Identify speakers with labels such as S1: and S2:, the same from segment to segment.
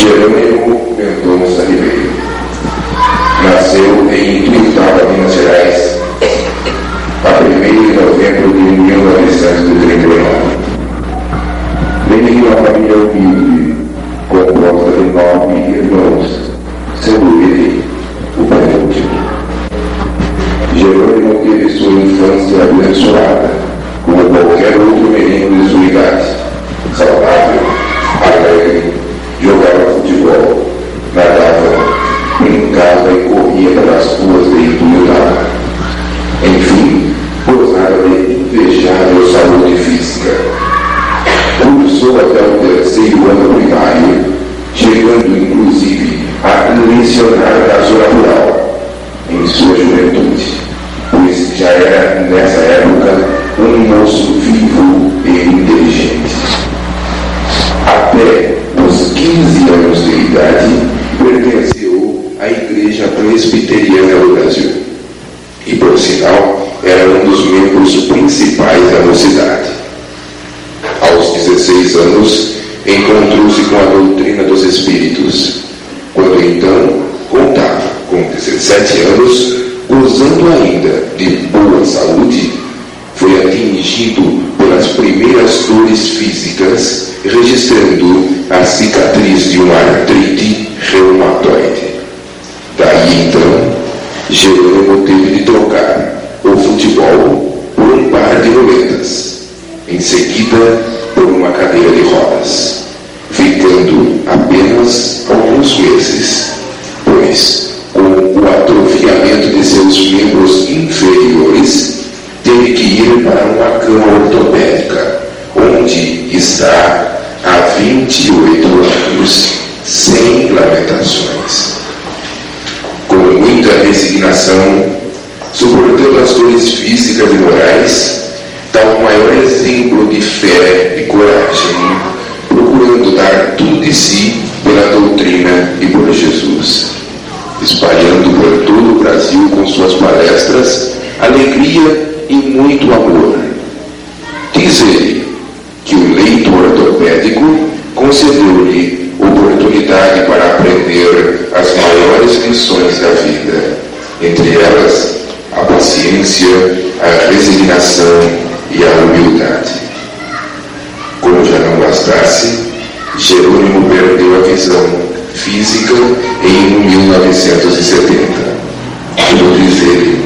S1: Jerônimo Mendonça Ribeiro. Nasceu em Ituiutaba, Minas Gerais, a 1 de novembro de 1939. Veio de uma família humilde, composta de nove irmãos, sendo ele o penúltimo. Jerônimo teve sua infância abençoada, como qualquer outro menino de sua idade, Brasil com suas palestras alegria e muito amor. Diz ele que o leito ortopédico concedeu-lhe oportunidade para aprender as maiores lições da vida, entre elas a paciência, a resignação e a humildade. Como já não bastasse, Jerônimo perdeu a visão física em 1970. Como diz ele,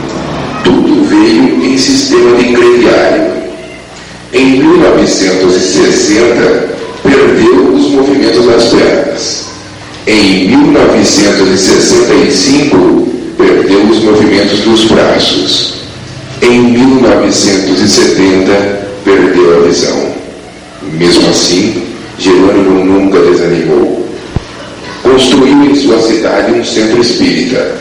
S1: tudo veio em sistema de crediário. Em 1960, perdeu os movimentos das pernas. Em 1965, perdeu os movimentos dos braços. Em 1970, perdeu a visão. Mesmo assim, Jerônimo nunca desanimou. Construiu em sua cidade um centro espírita,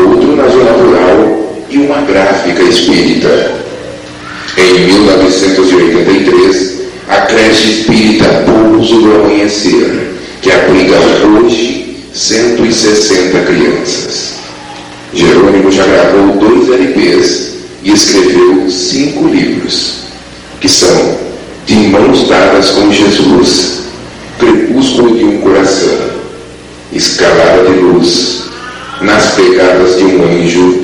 S1: outro na zona rural e uma gráfica espírita. Em 1983, a creche espírita Pouso do Amanhecer, que abriga hoje 160 crianças. Jerônimo já gravou dois LPs e escreveu cinco livros, que são De Mãos Dadas com Jesus, Crepúsculo de um Coração, Escalada de Luz, Nas Pegadas de um Anjo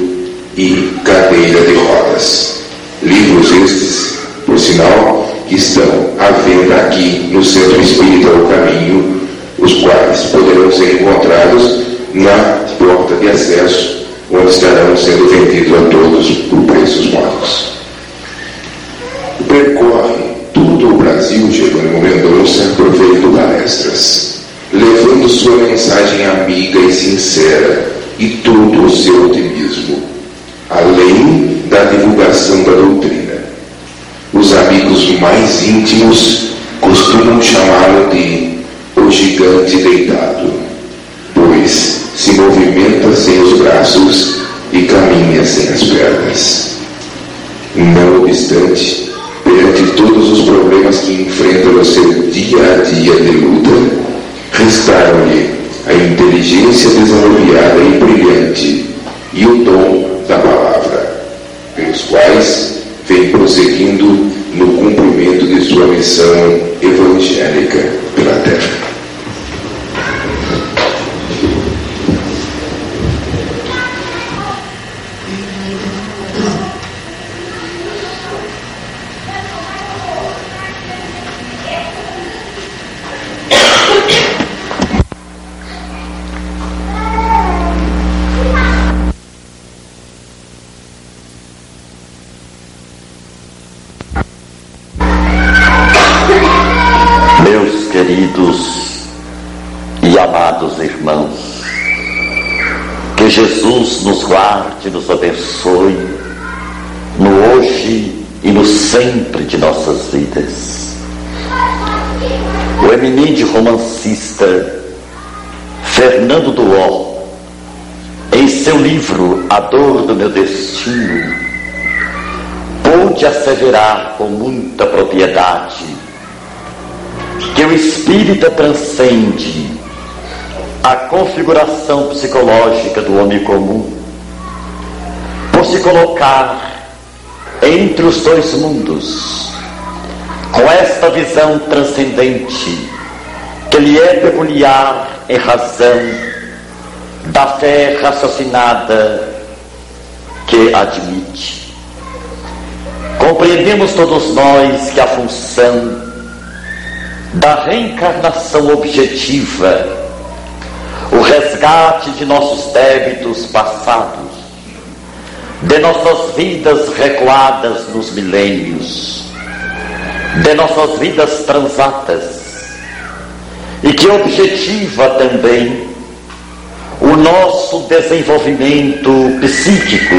S1: e Cadeira de Rodas. Livros estes, por sinal, que estão à venda aqui no Centro Espírita O Caminho, os quais poderão ser encontrados na porta de acesso, onde estarão sendo vendidos a todos por preços módicos. Percorre todo o Brasil, Jerônimo Mendonça, proferendo palestras, levando sua mensagem amiga e sincera e todo o seu otimismo, além da divulgação da doutrina. Os amigos mais íntimos costumam chamá-lo de o gigante deitado, pois se movimenta sem os braços e caminha sem as pernas. Não obstante, perante todos os problemas que enfrenta no seu dia a dia de luta, restaram-lhe a inteligência desanuviada e brilhante e o dom da palavra, pelos quais vem prosseguindo no cumprimento de sua missão evangélica pela terra.
S2: Com muita propriedade que o espírita transcende a configuração psicológica do homem comum por se colocar entre os dois mundos com esta visão transcendente que lhe é peculiar em razão da fé raciocinada que admite. Compreendemos todos nós que a função da reencarnação objetiva, o resgate de nossos débitos passados, de nossas vidas recuadas nos milênios, de nossas vidas transatas, e que objetiva também o nosso desenvolvimento psíquico,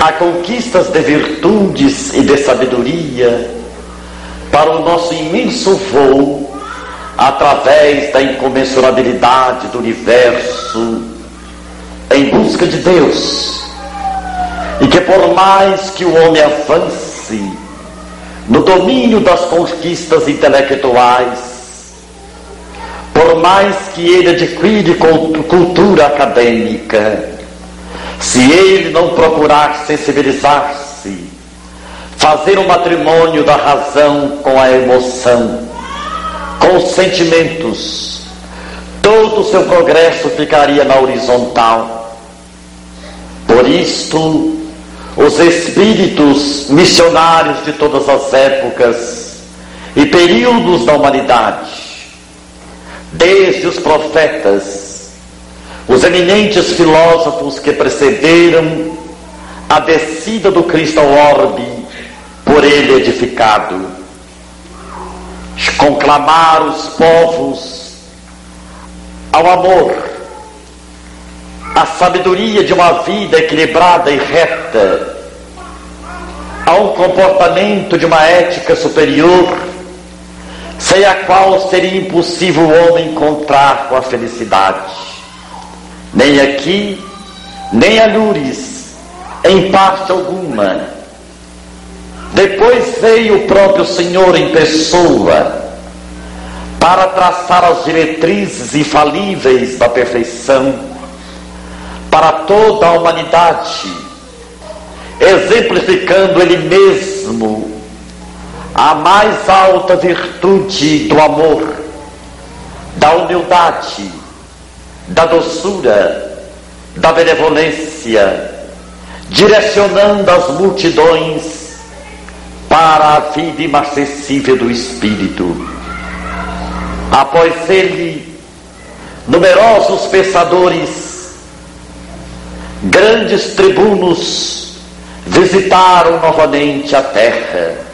S2: a conquistas de virtudes e de sabedoria para o nosso imenso voo através da incomensurabilidade do universo em busca de Deus. E que por mais que o homem avance no domínio das conquistas intelectuais, por mais que ele adquire cultura acadêmica, se ele não procurar sensibilizar-se, fazer o um matrimônio da razão com a emoção, com os sentimentos, todo o seu progresso ficaria na horizontal. Por isto, os espíritos missionários de todas as épocas e períodos da humanidade desde os profetas, os eminentes filósofos que precederam a descida do Cristo ao orbe, por ele edificado, conclamar os povos ao amor, à sabedoria de uma vida equilibrada e reta, a um comportamento de uma ética superior sem a qual seria impossível o homem encontrar com a felicidade. Nem aqui, nem a Lures, em parte alguma. Depois veio o próprio Senhor em pessoa para traçar as diretrizes infalíveis da perfeição para toda a humanidade, exemplificando Ele mesmo a mais alta virtude do amor, da humildade, da doçura, da benevolência, direcionando as multidões para a vida inacessível do Espírito. Após ele, numerosos pensadores, grandes tribunos visitaram novamente a terra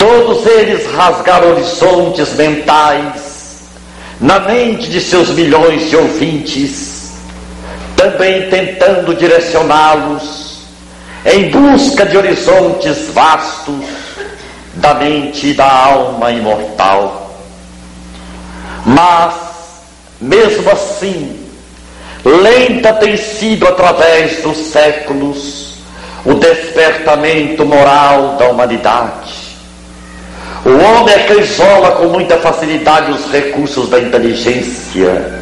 S2: Todos eles rasgaram horizontes mentais na mente de seus milhões de ouvintes, também tentando direcioná-los em busca de horizontes vastos da mente e da alma imortal. Mas, mesmo assim, lenta tem sido através dos séculos o despertamento moral da humanidade o homem é que isola com muita facilidade os recursos da inteligência,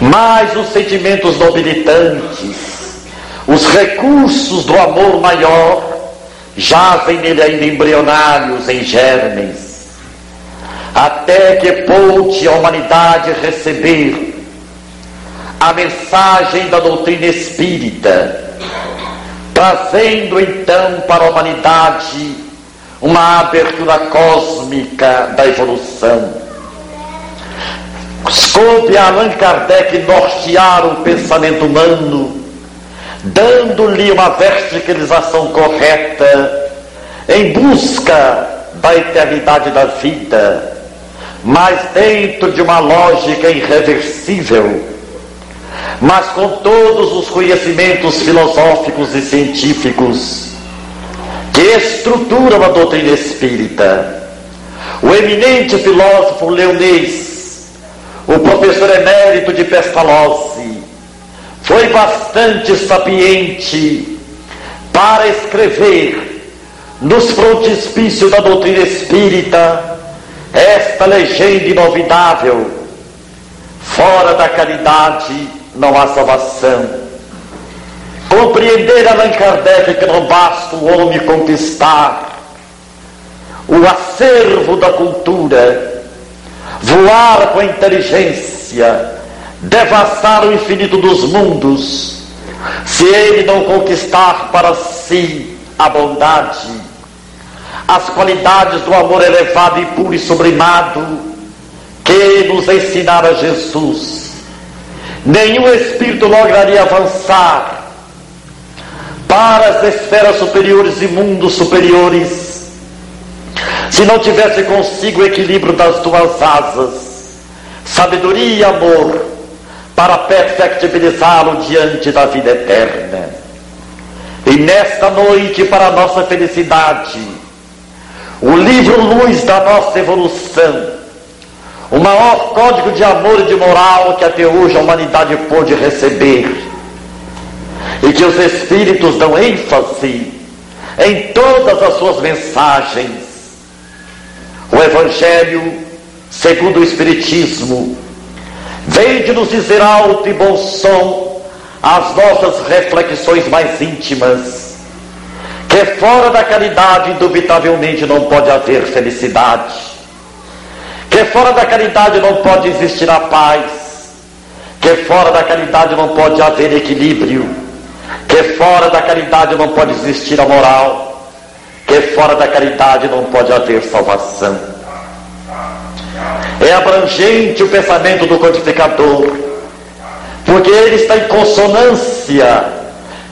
S2: mas os sentimentos nobilitantes, os recursos do amor maior, jazem nele ainda embrionários em germes, até que pôde a humanidade receber a mensagem da doutrina espírita, trazendo então para a humanidade uma abertura cósmica da evolução. Coube a Allan Kardec nortear o pensamento humano, dando-lhe uma verticalização correta em busca da eternidade da vida, mas dentro de uma lógica irreversível, mas com todos os conhecimentos filosóficos e científicos que estruturam a doutrina espírita. O eminente filósofo leonês, o professor emérito de Pestalozzi, foi bastante sapiente para escrever nos frontispícios da doutrina espírita esta legenda inovidável: fora da caridade não há salvação. Compreender Allan Kardec que não basta o homem conquistar o acervo da cultura, voar com a inteligência, devassar o infinito dos mundos, se ele não conquistar para si a bondade, as qualidades do amor elevado e puro e sublimado que nos ensinara Jesus. Nenhum espírito lograria avançar para as esferas superiores e mundos superiores se não tivesse consigo o equilíbrio das duas asas, sabedoria e amor, para perfectibilizá-lo diante da vida eterna. E nesta noite, para nossa felicidade, o livro Luz da nossa evolução, o maior código de amor e de moral que até hoje a humanidade pôde receber, e que os Espíritos dão ênfase em todas as suas mensagens. O Evangelho, segundo o Espiritismo, vem de nos dizer alto e bom som as nossas reflexões mais íntimas que fora da caridade, indubitavelmente, não pode haver felicidade, que fora da caridade não pode existir a paz, que fora da caridade não pode haver equilíbrio, que fora da caridade não pode existir a moral, que fora da caridade não pode haver salvação. É abrangente o pensamento do codificador, porque ele está em consonância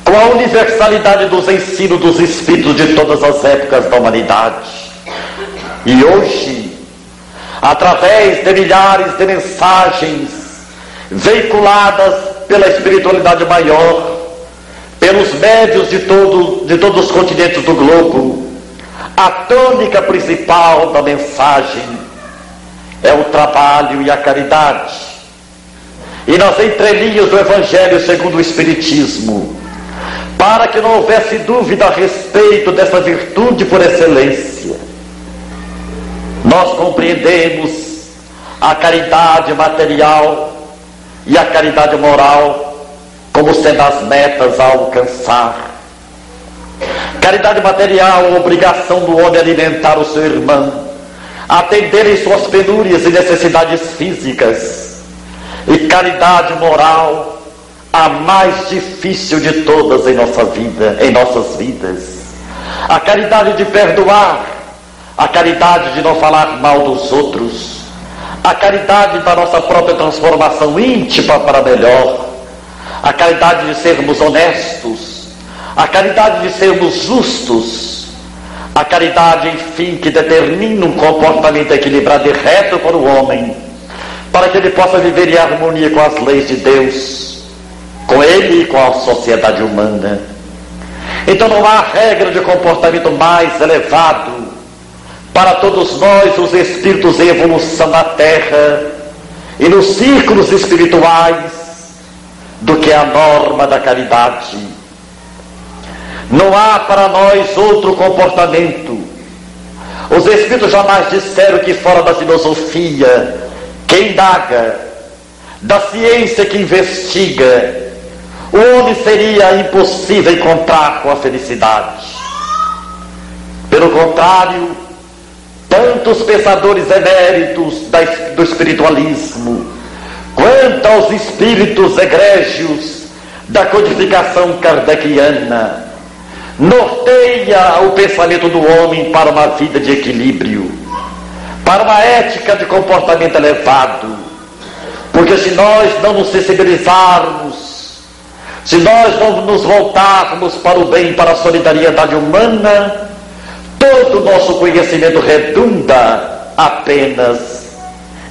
S2: com a universalidade dos ensinos dos espíritos de todas as épocas da humanidade. E hoje, através de milhares de mensagens veiculadas pela espiritualidade maior, pelos médios de, todo, de todos os continentes do globo, a tônica principal da mensagem é o trabalho e a caridade. E nas entrelinhas do Evangelho segundo o Espiritismo, para que não houvesse dúvida a respeito dessa virtude por excelência. Nós compreendemos a caridade material e a caridade moral como sendo as metas a alcançar. Caridade material, obrigação do homem alimentar o seu irmão, atender em suas penúrias e necessidades físicas. E caridade moral, a mais difícil de todas em nossa vida, em nossas vidas. A caridade de perdoar, a caridade de não falar mal dos outros, a caridade da nossa própria transformação íntima para melhor, a caridade de sermos honestos, a caridade de sermos justos, a caridade, enfim, que determina um comportamento equilibrado e reto para o homem, para que ele possa viver em harmonia com as leis de Deus com ele e com a sociedade humana. Então não há regra de comportamento mais elevado para todos nós, os espíritos em evolução na Terra e nos círculos espirituais, do que a norma da caridade. Não há para nós outro comportamento. Os espíritos jamais disseram que fora da filosofia, que indaga, da ciência que investiga, o homem seria impossível encontrar com a felicidade. Pelo contrário, tantos pensadores eméritos do espiritualismo, quanto aos espíritos egrégios da codificação kardeciana, norteia o pensamento do homem para uma vida de equilíbrio, para uma ética de comportamento elevado. Porque se nós não nos sensibilizarmos se nós não nos voltarmos para o bem, para a solidariedade humana, todo o nosso conhecimento redunda apenas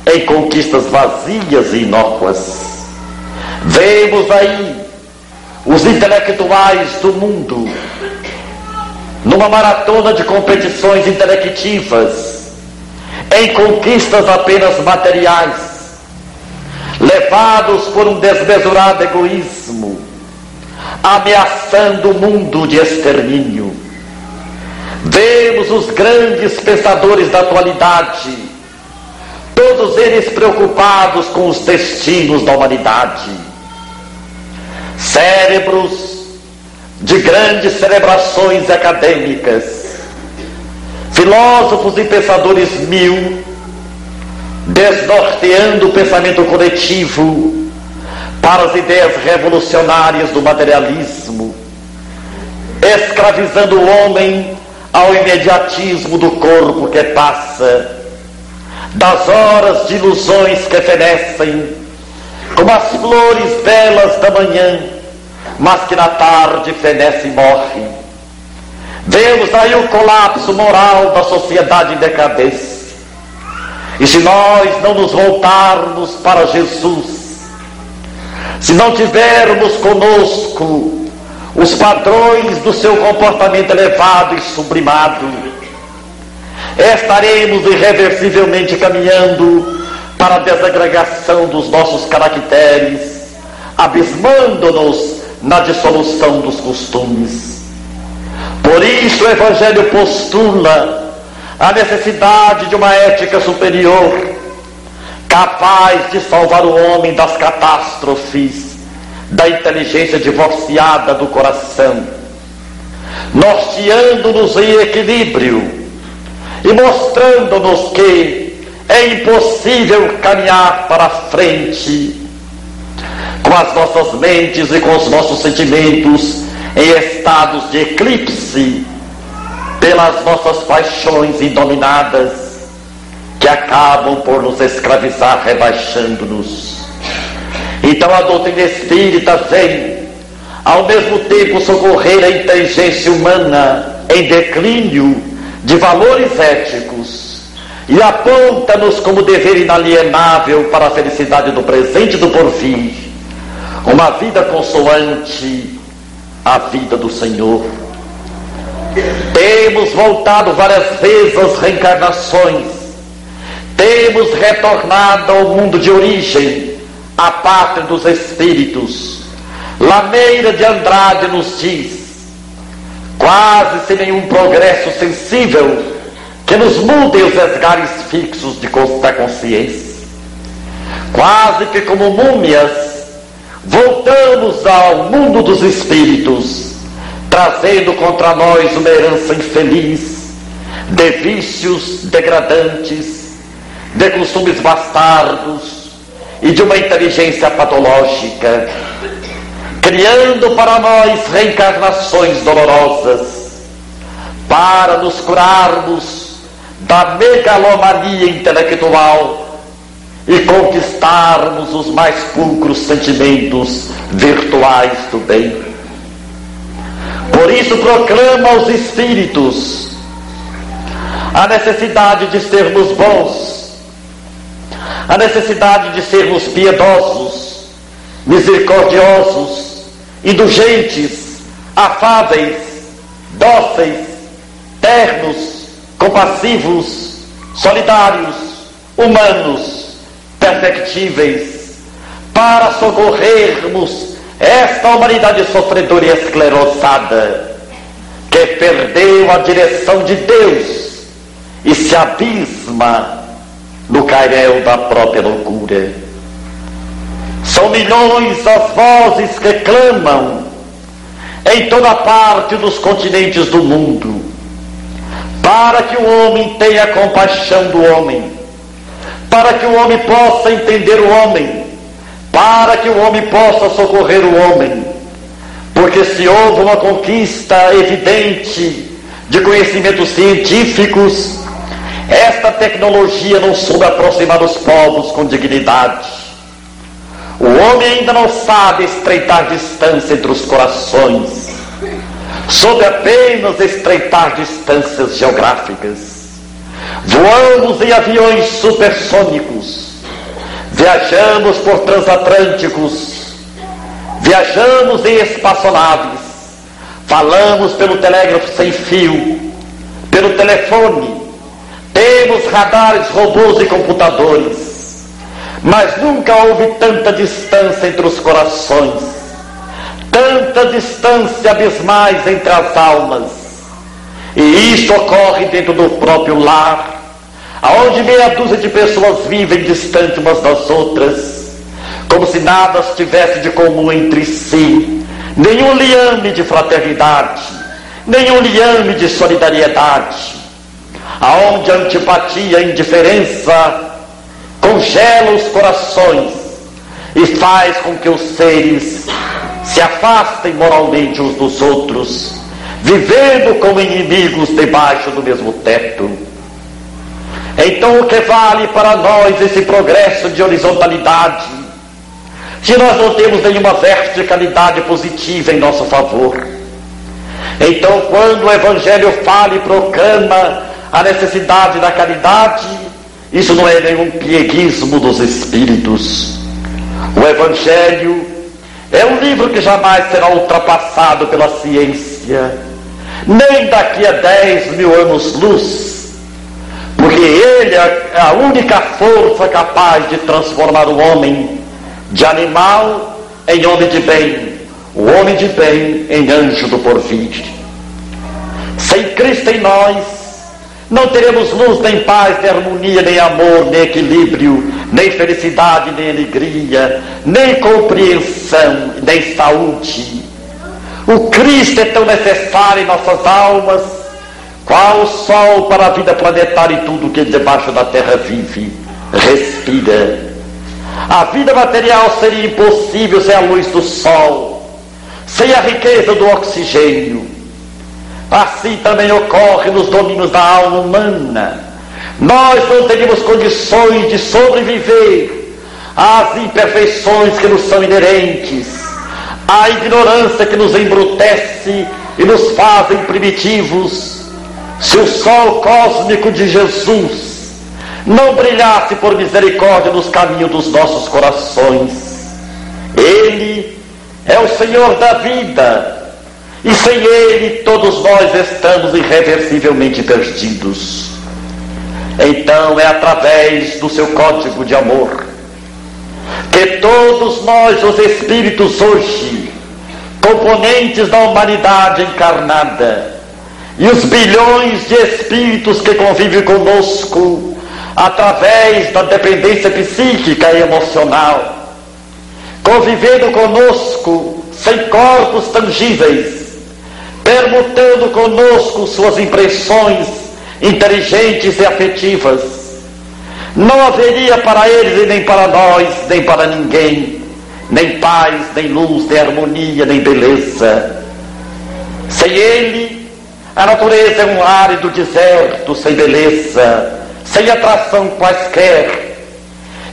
S2: em conquistas vazias e inócuas. Vemos aí os intelectuais do mundo numa maratona de competições intelectivas, em conquistas apenas materiais, levados por um desmesurado egoísmo, ameaçando o mundo de extermínio. Vemos os grandes pensadores da atualidade, todos eles preocupados com os destinos da humanidade. Cérebros de grandes celebrações acadêmicas, filósofos e pensadores mil, desnorteando o pensamento coletivo para as ideias revolucionárias do materialismo, escravizando o homem ao imediatismo do corpo que passa, das horas de ilusões que fenecem, como as flores belas da manhã, mas que na tarde fenece e morre. Vemos aí o colapso moral da sociedade em decadência. E se nós não nos voltarmos para Jesus, se não tivermos conosco os padrões do seu comportamento elevado e sublimado, estaremos irreversivelmente caminhando para a desagregação dos nossos caracteres, abismando-nos na dissolução dos costumes. Por isso o Evangelho postula a necessidade de uma ética superior capaz de salvar o homem das catástrofes, da inteligência divorciada do coração, norteando-nos em equilíbrio e mostrando-nos que é impossível caminhar para frente com as nossas mentes e com os nossos sentimentos em estados de eclipse pelas nossas paixões indominadas que acabam por nos escravizar, rebaixando-nos. Então a doutrina espírita vem, ao mesmo tempo, socorrer a inteligência humana em declínio de valores éticos e aponta-nos como dever inalienável para a felicidade do presente e do porvir, uma vida consoante à vida do Senhor. Temos voltado várias vezes às reencarnações temos retornado ao mundo de origem, a pátria dos espíritos. Lameira de Andrade nos diz, quase sem nenhum progresso sensível que nos mude os esgares fixos de, da consciência. Quase que como múmias, voltamos ao mundo dos espíritos, trazendo contra nós uma herança infeliz de vícios degradantes de costumes bastardos e de uma inteligência patológica, criando para nós reencarnações dolorosas, para nos curarmos da megalomania intelectual e conquistarmos os mais pulcros sentimentos virtuais do bem. Por isso proclama aos espíritos a necessidade de sermos bons a necessidade de sermos piedosos, misericordiosos, indulgentes, afáveis, dóceis, ternos, compassivos, solidários, humanos, perfectíveis, para socorrermos esta humanidade sofredora e esclerosada, que perdeu a direção de Deus e se abisma no cairel da própria loucura. São milhões as vozes que clamam em toda parte dos continentes do mundo, para que o homem tenha compaixão do homem, para que o homem possa entender o homem, para que o homem possa socorrer o homem. Porque se houve uma conquista evidente de conhecimentos científicos, esta tecnologia não soube aproximar os povos com dignidade. O homem ainda não sabe estreitar distância entre os corações, soube apenas estreitar distâncias geográficas. Voamos em aviões supersônicos, Viajamos por transatlânticos, viajamos em espaçonaves, falamos pelo telégrafo sem fio, pelo telefone, temos radares, robôs e computadores, mas nunca houve tanta distância entre os corações, tanta distância abismais entre as almas. E isso ocorre dentro do próprio lar, aonde meia dúzia de pessoas vivem distante umas das outras, como se nada tivesse de comum entre si, nenhum liame de fraternidade, nenhum liame de solidariedade, aonde a antipatia, a indiferença congela os corações e faz com que os seres se afastem moralmente uns dos outros, vivendo como inimigos debaixo do mesmo teto. Então, o que vale para nós esse progresso de horizontalidade, se nós não temos nenhuma verticalidade positiva em nosso favor? Então, quando o Evangelho fala e proclama a necessidade da caridade, isso não é nenhum pieguismo dos espíritos. O Evangelho é um livro que jamais será ultrapassado pela ciência, nem daqui a 10 mil anos-luz porque ele é a única força capaz de transformar o homem de animal em homem de bem, o homem de bem em anjo do porvir. Sem Cristo em nós, não teremos luz, nem paz, nem harmonia, nem amor, nem equilíbrio, nem felicidade, nem alegria, nem compreensão, nem saúde. O Cristo é tão necessário em nossas almas qual o sol para a vida planetária e tudo que debaixo da terra vive, respira. A vida material seria impossível sem a luz do sol, sem a riqueza do oxigênio. Assim também ocorre nos domínios da alma humana. Nós não teríamos condições de sobreviver às imperfeições que nos são inerentes, à ignorância que nos embrutece e nos fazem primitivos se o sol cósmico de Jesus não brilhasse por misericórdia nos caminhos dos nossos corações, Ele é o Senhor da vida, e sem Ele todos nós estamos irreversivelmente perdidos. Então é através do seu código de amor que todos nós, os espíritos hoje, componentes da humanidade encarnada, e os bilhões de espíritos que convivem conosco através da dependência psíquica e emocional, convivendo conosco sem corpos tangíveis, permutando conosco suas impressões inteligentes e afetivas. Não haveria para eles e nem para nós, nem para ninguém, nem paz, nem luz, nem harmonia, nem beleza. Sem ele, a natureza é um árido deserto, sem beleza, sem atração quaisquer.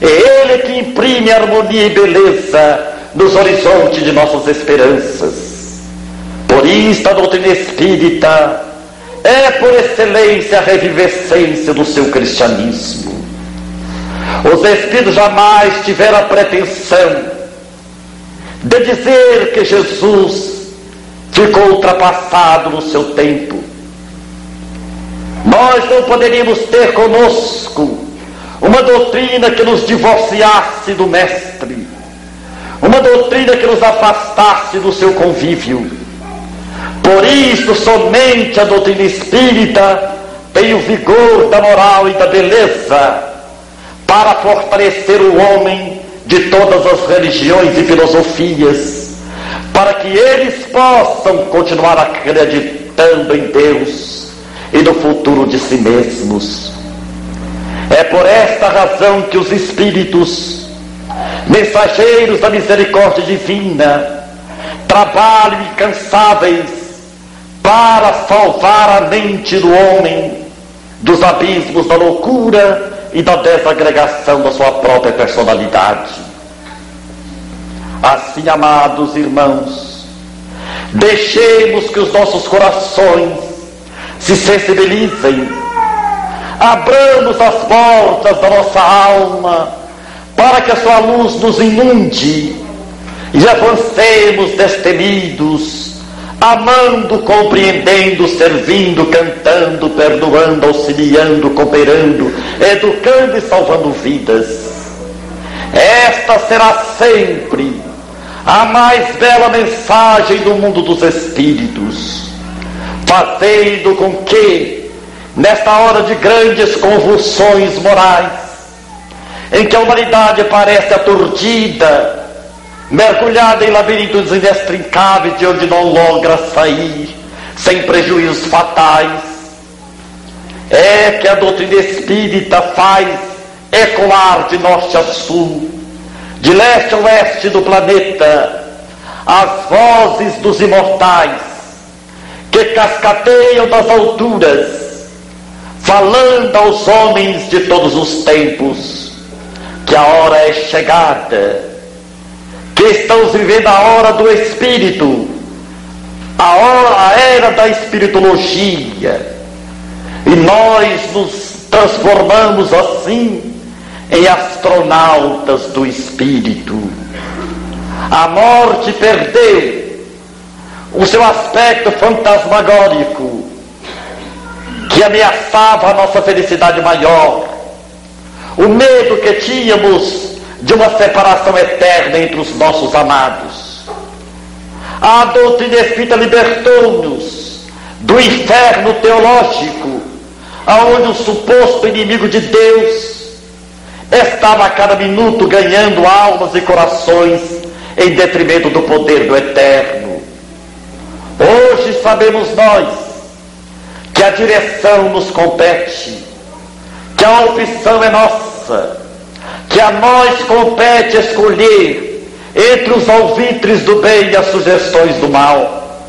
S2: É Ele que imprime harmonia e beleza nos horizontes de nossas esperanças. Isso, a doutrina espírita é, por excelência, a revivescência do seu cristianismo. Os espíritos jamais tiveram a pretensão de dizer que Jesus ficou ultrapassado no seu tempo. Nós não poderíamos ter conosco uma doutrina que nos divorciasse do Mestre, uma doutrina que nos afastasse do seu convívio. Por isso, somente a doutrina espírita tem o vigor da moral e da beleza para fortalecer o homem de todas as religiões e filosofias para que eles possam continuar acreditando em Deus e no futuro de si mesmos. É por esta razão que os Espíritos, mensageiros da misericórdia divina, trabalham incansáveis para salvar a mente do homem dos abismos da loucura e da desagregação da sua própria personalidade. Assim, amados irmãos, deixemos que os nossos corações se sensibilizem, abramos as portas da nossa alma para que a sua luz nos inunde e avancemos destemidos, amando, compreendendo, servindo, cantando, perdoando, auxiliando, cooperando, educando e salvando vidas. Esta será sempre a mais bela mensagem do mundo dos espíritos, fazendo com que, nesta hora de grandes convulsões morais, em que a humanidade parece aturdida, mergulhada em labirintos inextricáveis de onde não logra sair, sem prejuízos fatais. É que a doutrina espírita faz ecoar de norte a sul, de leste a oeste do planeta, as vozes dos imortais, que cascateiam das alturas, falando aos homens de todos os tempos que a hora é chegada, que estamos vivendo a hora do Espírito, a, hora, a era da espiritologia, e nós nos transformamos assim em astronautas do Espírito. A morte perdeu o seu aspecto fantasmagórico que ameaçava a nossa felicidade maior. O medo que tínhamos de uma separação eterna entre os nossos amados. A doutrina espírita libertou-nos do inferno teológico, aonde o suposto inimigo de Deus estava a cada minuto ganhando almas e corações em detrimento do poder do eterno. Hoje sabemos nós que a direção nos compete, que a opção é nossa que a nós compete escolher entre os alvitres do bem e as sugestões do mal,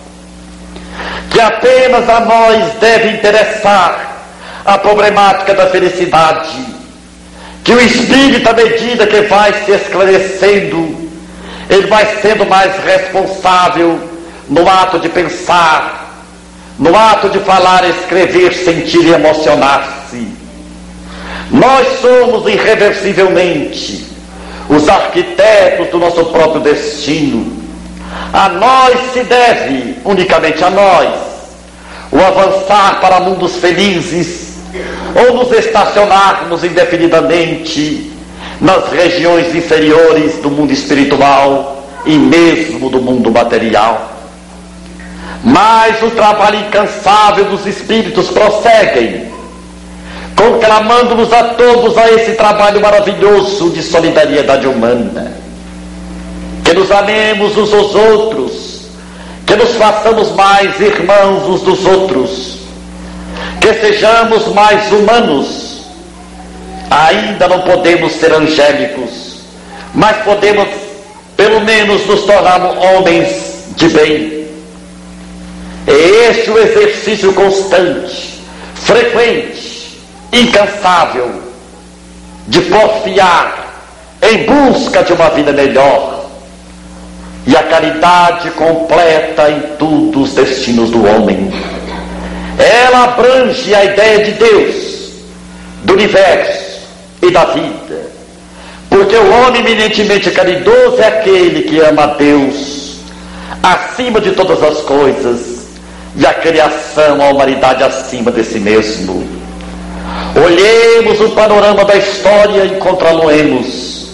S2: que apenas a nós deve interessar a problemática da felicidade, que o espírito, à medida que vai se esclarecendo, ele vai sendo mais responsável no ato de pensar, no ato de falar, escrever, sentir e emocionar-se. Nós somos irreversivelmente os arquitetos do nosso próprio destino. A nós se deve, unicamente a nós, o avançar para mundos felizes ou nos estacionarmos indefinidamente nas regiões inferiores do mundo espiritual e mesmo do mundo material. Mas o trabalho incansável dos espíritos prosseguem conclamando-nos a todos a esse trabalho maravilhoso de solidariedade humana. Que nos amemos uns aos outros, que nos façamos mais irmãos uns dos outros, que sejamos mais humanos. Ainda não podemos ser angélicos, mas podemos, pelo menos, nos tornar homens de bem. É este o exercício constante, frequente, incansável de porfiar em busca de uma vida melhor e a caridade completa em tudo os destinos do homem. Ela abrange a ideia de Deus, do universo e da vida. Porque o homem eminentemente caridoso é aquele que ama a Deus acima de todas as coisas e a criação, a humanidade acima de si mesmo. Olhemos o panorama da história e encontrá-lo-emos.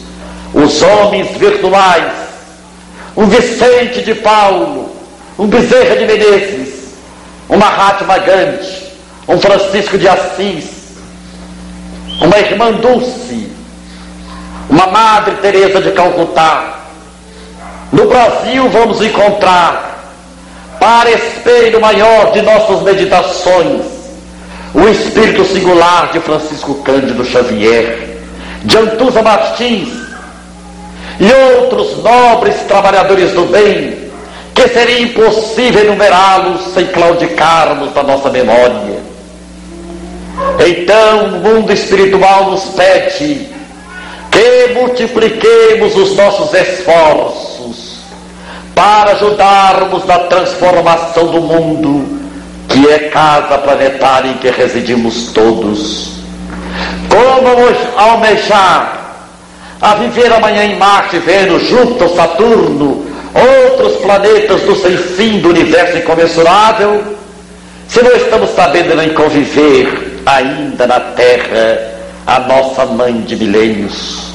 S2: Os homens virtuais, um Vicente de Paulo, um Bezerra de Menezes, um Mahatma Gandhi, um Francisco de Assis, uma irmã Dulce, uma Madre Teresa de Calcutá. No Brasil vamos encontrar, para espelho maior de nossas meditações, o espírito singular de Francisco Cândido Xavier, de Antusa Martins e outros nobres trabalhadores do bem, que seria impossível enumerá-los sem claudicarmos da nossa memória. Então, o mundo espiritual nos pede que multipliquemos os nossos esforços para ajudarmos na transformação do mundo que é casa planetária em que residimos todos. Como almejar a viver amanhã em Marte, Vênus, Júpiter, Saturno, outros planetas do sem fim do universo incomensurável, se não estamos sabendo nem conviver ainda na Terra, a nossa mãe de milênios,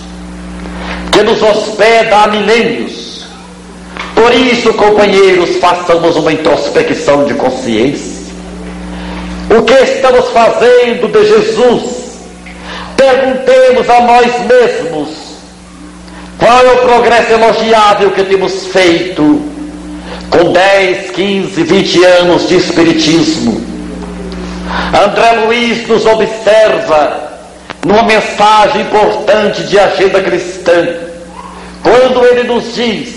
S2: que nos hospeda há milênios. Por isso, companheiros, façamos uma introspecção de consciência. O que estamos fazendo de Jesus? Perguntemos a nós mesmos qual é o progresso elogiável que temos feito com 10, 15, 20 anos de Espiritismo? André Luiz nos observa numa mensagem importante de agenda cristã, quando ele nos diz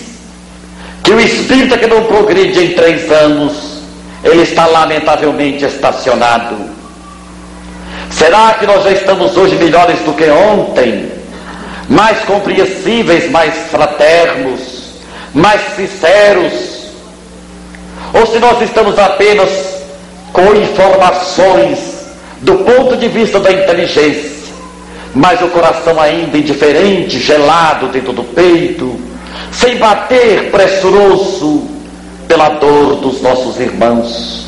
S2: que o espírita que não progride em três anos, ele está lamentavelmente estacionado. Será que nós já estamos hoje melhores do que ontem? mais compreensíveis, mais fraternos, mais sinceros, ou se nós estamos apenas com informações do ponto de vista da inteligência, mas o coração ainda indiferente, gelado dentro do peito, sem bater pressuroso pela dor dos nossos irmãos.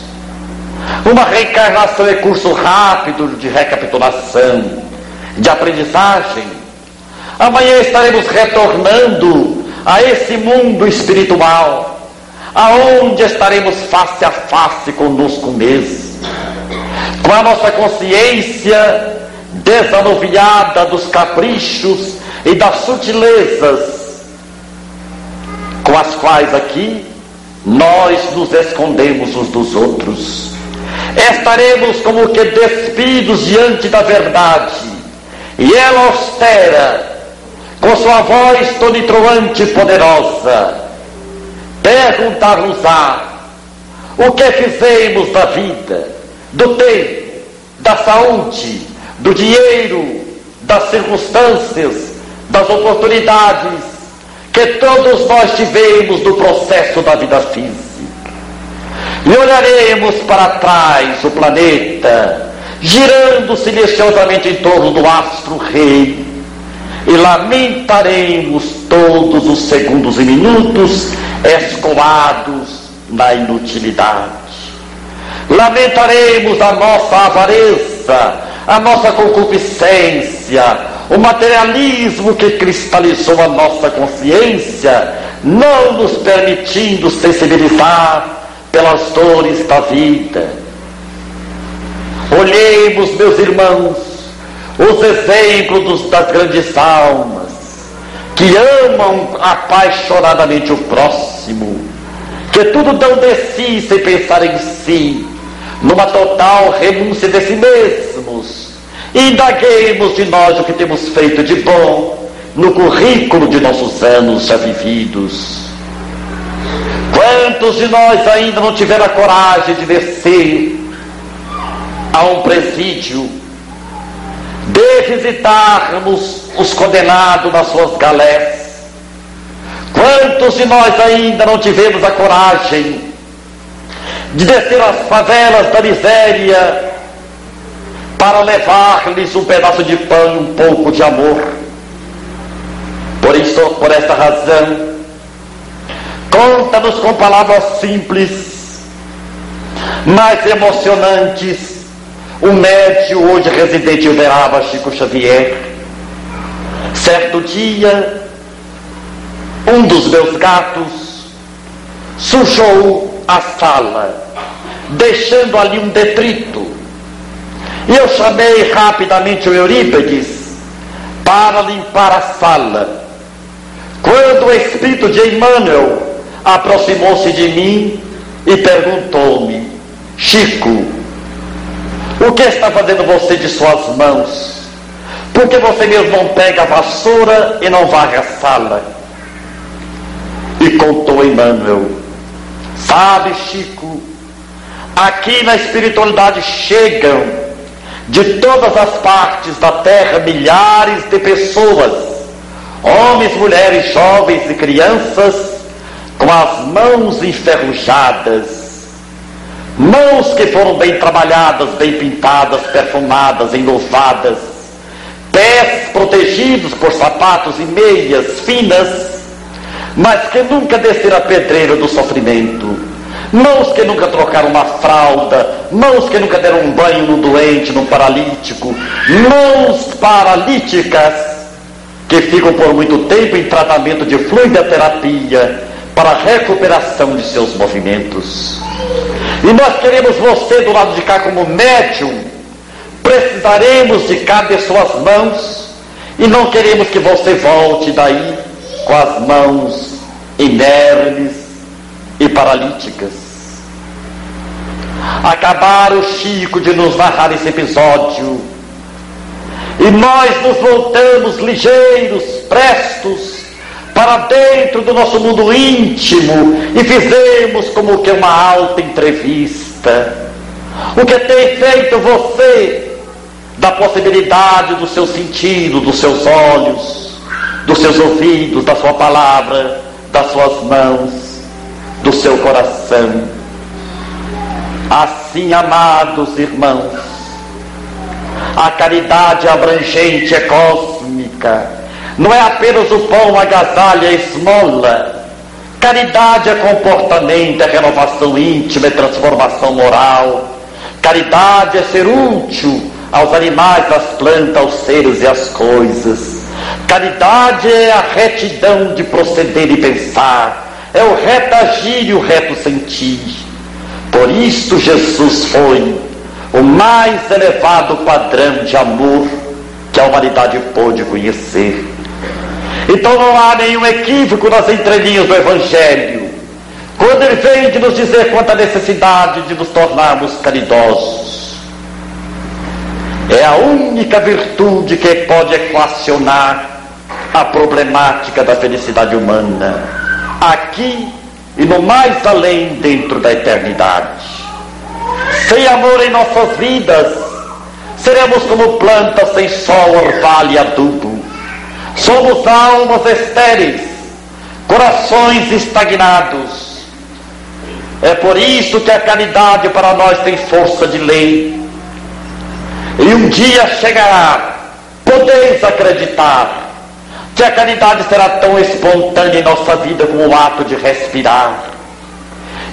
S2: Uma reencarnação é curso rápido de recapitulação, de aprendizagem, Amanhã estaremos retornando a esse mundo espiritual, aonde estaremos face a face conosco mesmo, com a nossa consciência desanuviada dos caprichos e das sutilezas com as quais aqui nós nos escondemos uns dos outros. Estaremos como que despidos diante da verdade, e ela austera com sua voz tonitruante e poderosa, perguntar-nos-á o que fizemos da vida, do tempo, da saúde, do dinheiro, das circunstâncias, das oportunidades que todos nós tivemos no processo da vida física. E olharemos para trás o planeta, girando silenciosamente em torno do astro rei, e lamentaremos todos os segundos e minutos escoados na inutilidade. Lamentaremos a nossa avareza, a nossa concupiscência, o materialismo que cristalizou a nossa consciência, não nos permitindo sensibilizar pelas dores da vida. Olhemos, meus irmãos, os exemplos das grandes almas que amam apaixonadamente o próximo, que tudo dão de si sem pensar em si, numa total renúncia de si mesmos. Indaguemos de nós o que temos feito de bom no currículo de nossos anos já vividos. Quantos de nós ainda não tiveram a coragem de descer a um presídio de visitarmos os condenados nas suas galés. Quantos de nós ainda não tivemos a coragem de descer às favelas da miséria para levar-lhes um pedaço de pão e um pouco de amor? Por isso, por esta razão, conta-nos com palavras simples, mas emocionantes, o médium hoje residente em Uberaba, Chico Xavier, certo dia, um dos meus gatos sujou a sala, deixando ali um detrito. Eu chamei rapidamente o Eurípedes para limpar a sala. Quando o espírito de Emmanuel aproximou-se de mim e perguntou-me: Chico, o que está fazendo você de suas mãos? Porque você mesmo não pega a vassoura e não varre a sala? E contou Emmanuel. Sabe, Chico, aqui na espiritualidade chegam de todas as partes da terra milhares de pessoas, homens, mulheres, jovens e crianças, com as mãos enferrujadas Mãos que foram bem trabalhadas, bem pintadas, perfumadas, engolfadas, pés protegidos por sapatos e meias finas, mas que nunca desceram a pedreira do sofrimento, mãos que nunca trocaram uma fralda, mãos que nunca deram um banho no doente, no paralítico, mãos paralíticas que ficam por muito tempo em tratamento de fluidoterapia para a recuperação de seus movimentos. E nós queremos você do lado de cá como médium. Precisaremos de cada suas mãos e não queremos que você volte daí com as mãos inermes e paralíticas. Acabaram, Chico, de nos narrar esse episódio. E nós nos voltamos ligeiros, prestos, para dentro do nosso mundo íntimo e fizemos como que uma alta entrevista. O que tem feito você da possibilidade do seu sentido, dos seus olhos, dos seus ouvidos, da sua palavra, das suas mãos, do seu coração. Assim, amados irmãos, a caridade abrangente é cósmica não é apenas o pão, a agasalho, a esmola. Caridade é comportamento, é renovação íntima, é transformação moral. Caridade é ser útil aos animais, às plantas, aos seres e às coisas. Caridade é a retidão de proceder e pensar. É o reto agir e o reto sentir. Por isto Jesus foi o mais elevado padrão de amor que a humanidade pôde conhecer. Então não há nenhum equívoco nas entrelinhas do Evangelho, quando ele vem de nos dizer quanto à necessidade de nos tornarmos caridosos. É a única virtude que pode equacionar a problemática da felicidade humana, aqui e no mais além dentro da eternidade. Sem amor em nossas vidas, seremos como plantas sem sol, orvalho e adubo Somos almas estéreis, corações estagnados. É por isso que a caridade para nós tem força de lei. E um dia chegará, podeis acreditar, que a caridade será tão espontânea em nossa vida como o ato de respirar.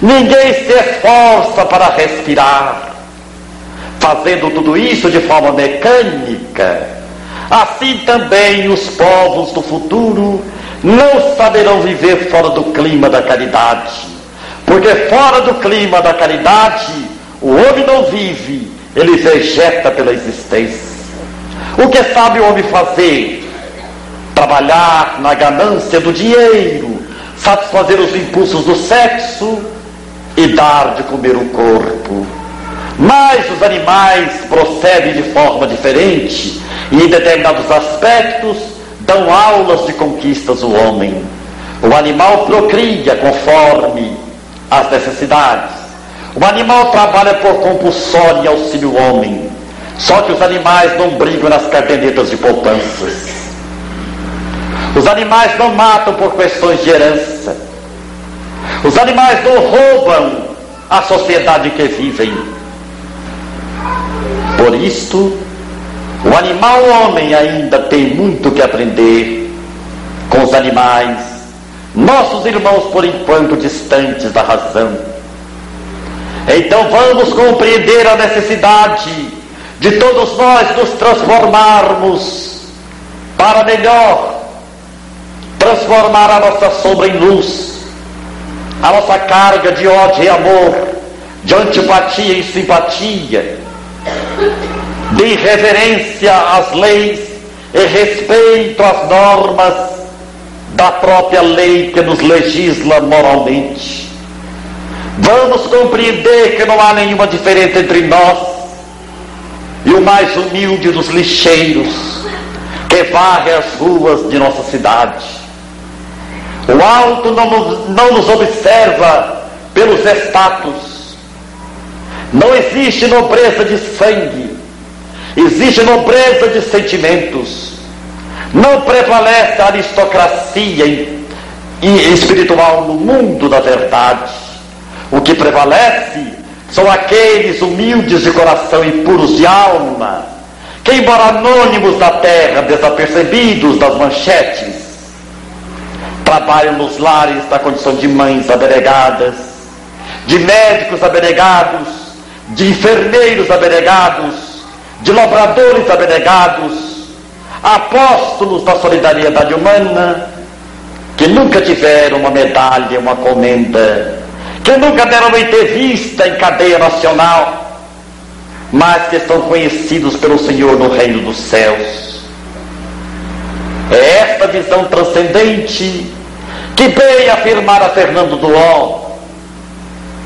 S2: Ninguém se esforça para respirar, fazendo tudo isso de forma mecânica Assim também os povos do futuro não saberão viver fora do clima da caridade. Porque fora do clima da caridade, o homem não vive, ele vegeta pela existência. O que sabe o homem fazer? Trabalhar na ganância do dinheiro, satisfazer os impulsos do sexo e dar de comer o corpo. Mas os animais procedem de forma diferente e em determinados aspectos dão aulas de conquistas ao homem. O animal procria conforme as necessidades. O animal trabalha por compulsório e auxílio ao homem. Só que os animais não brigam nas cadernetas de poupanças. Os animais não matam por questões de herança. Os animais não roubam a sociedade que vivem. Por isto, o animal homem ainda tem muito que aprender com os animais, nossos irmãos por enquanto distantes da razão. Então vamos compreender a necessidade de todos nós nos transformarmos para melhor, transformar a nossa sombra em luz, a nossa carga de ódio e amor, de antipatia e simpatia de reverência às leis e respeito às normas da própria lei que nos legisla moralmente. Vamos compreender que não há nenhuma diferença entre nós e o mais humilde dos lixeiros que varre as ruas de nossa cidade. O alto não nos, não nos observa pelos status. Não existe nobreza de sangue Existe nobreza de sentimentos. Não prevalece a aristocracia espiritual no mundo da verdade. O que prevalece são aqueles humildes de coração e puros de alma, que, embora anônimos da terra, desapercebidos das manchetes, trabalham nos lares da condição de mães abnegadas, de médicos abnegados, de enfermeiros abnegados, de lavradores abnegados, apóstolos da solidariedade humana, que nunca tiveram uma medalha, uma comenda, que nunca deram uma entrevista em cadeia nacional, mas que estão conhecidos pelo Senhor no reino dos céus. É esta visão transcendente que veio afirmar a Fernando Duó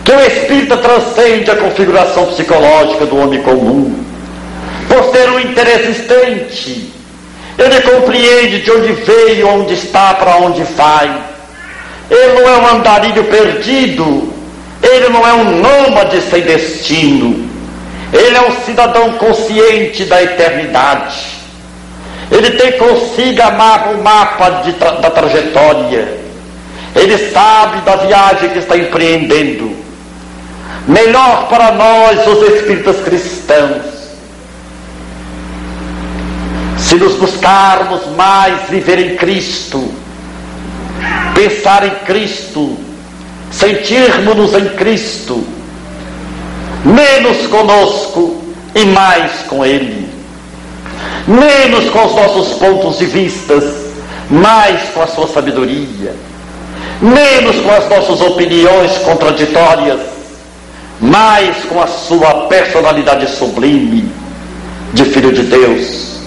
S2: que o espírito transcende a configuração psicológica do homem comum, por ser um interexistente. Ele compreende de onde veio, onde está, para onde vai. Ele não é um andarilho perdido, ele não é um nômade sem destino. Ele é um cidadão consciente da eternidade. Ele tem consigo o mapa tra da trajetória. Ele sabe da viagem que está empreendendo. Melhor para nós, os espíritas cristãos, se nos buscarmos mais viver em Cristo, pensar em Cristo, sentirmos-nos em Cristo, menos conosco e mais com Ele, menos com os nossos pontos de vistas, mais com a sua sabedoria, menos com as nossas opiniões contraditórias, mais com a sua personalidade sublime de Filho de Deus.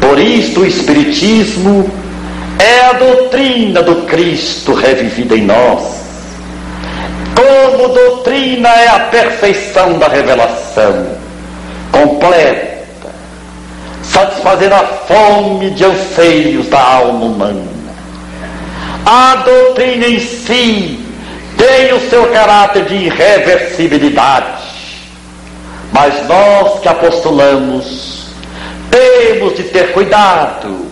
S2: Por isto o Espiritismo é a doutrina do Cristo revivida em nós. Como doutrina é a perfeição da revelação, completa, satisfazendo a fome de anseios da alma humana. A doutrina em si tem o seu caráter de irreversibilidade, mas nós que apostolamos temos de ter cuidado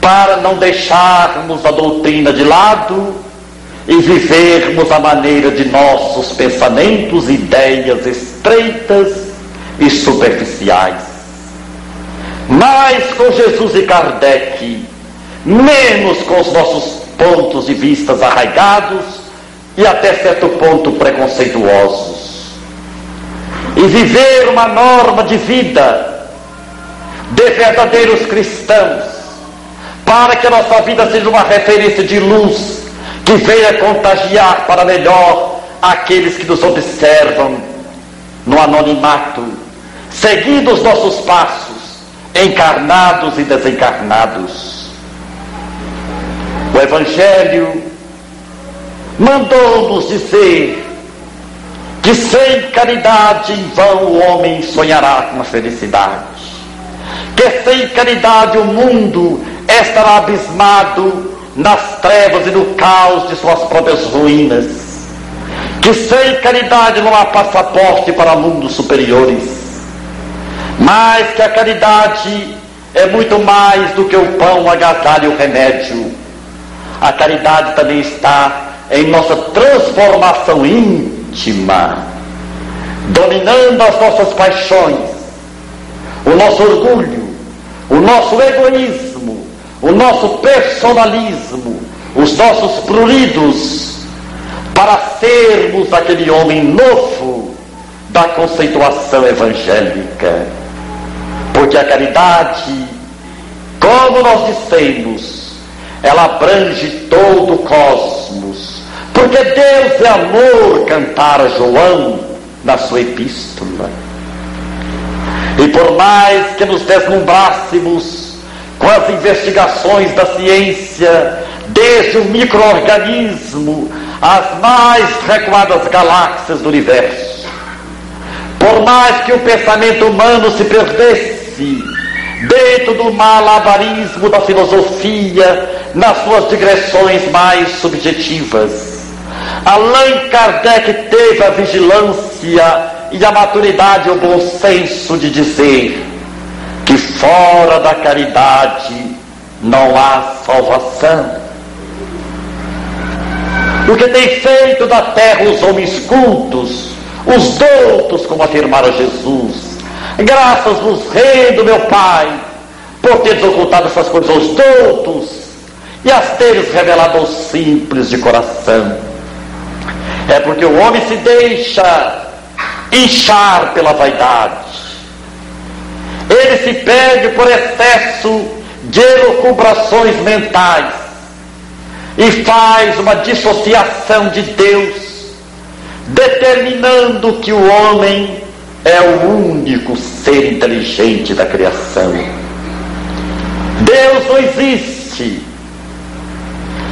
S2: para não deixarmos a doutrina de lado e vivermos a maneira de nossos pensamentos, ideias estreitas e superficiais. Mais com Jesus e Kardec, menos com os nossos pontos de vistas arraigados e até certo ponto preconceituosos. E viver uma norma de vida de verdadeiros cristãos, para que a nossa vida seja uma referência de luz que venha contagiar para melhor aqueles que nos observam no anonimato, seguindo os nossos passos, encarnados e desencarnados. O Evangelho mandou-nos dizer que sem caridade em vão o homem sonhará com a felicidade, que sem caridade o mundo estará abismado nas trevas e no caos de suas próprias ruínas, que sem caridade não há passaporte para mundos superiores, mas que a caridade é muito mais do que o pão, o agasalho e o remédio. A caridade também está em nossa transformação íntima, dominando as nossas paixões, o nosso orgulho, o nosso egoísmo, o nosso personalismo, os nossos pruridos, para sermos aquele homem novo da conceituação evangélica. Porque a caridade, como nós dissemos, ela abrange todo o cosmos. Porque Deus é amor, cantara João na sua epístola. E por mais que nos deslumbrássemos com as investigações da ciência, desde o microorganismo às mais recuadas galáxias do universo. Por mais que o pensamento humano se perdesse dentro do malabarismo da filosofia, nas suas digressões mais subjetivas, Allan Kardec teve a vigilância e a maturidade e o bom senso de dizer que fora da caridade não há salvação. O que tem feito da terra os homens cultos, os doutos, como afirmara Jesus, Graças rei meu Pai, por teres ocultado essas coisas aos doutos e as teres revelado aos simples de coração. É porque o homem se deixa inchar pela vaidade. Ele se perde por excesso de elucubrações mentais e faz uma dissociação de Deus, determinando que o homem é o único ser inteligente da criação. Deus não existe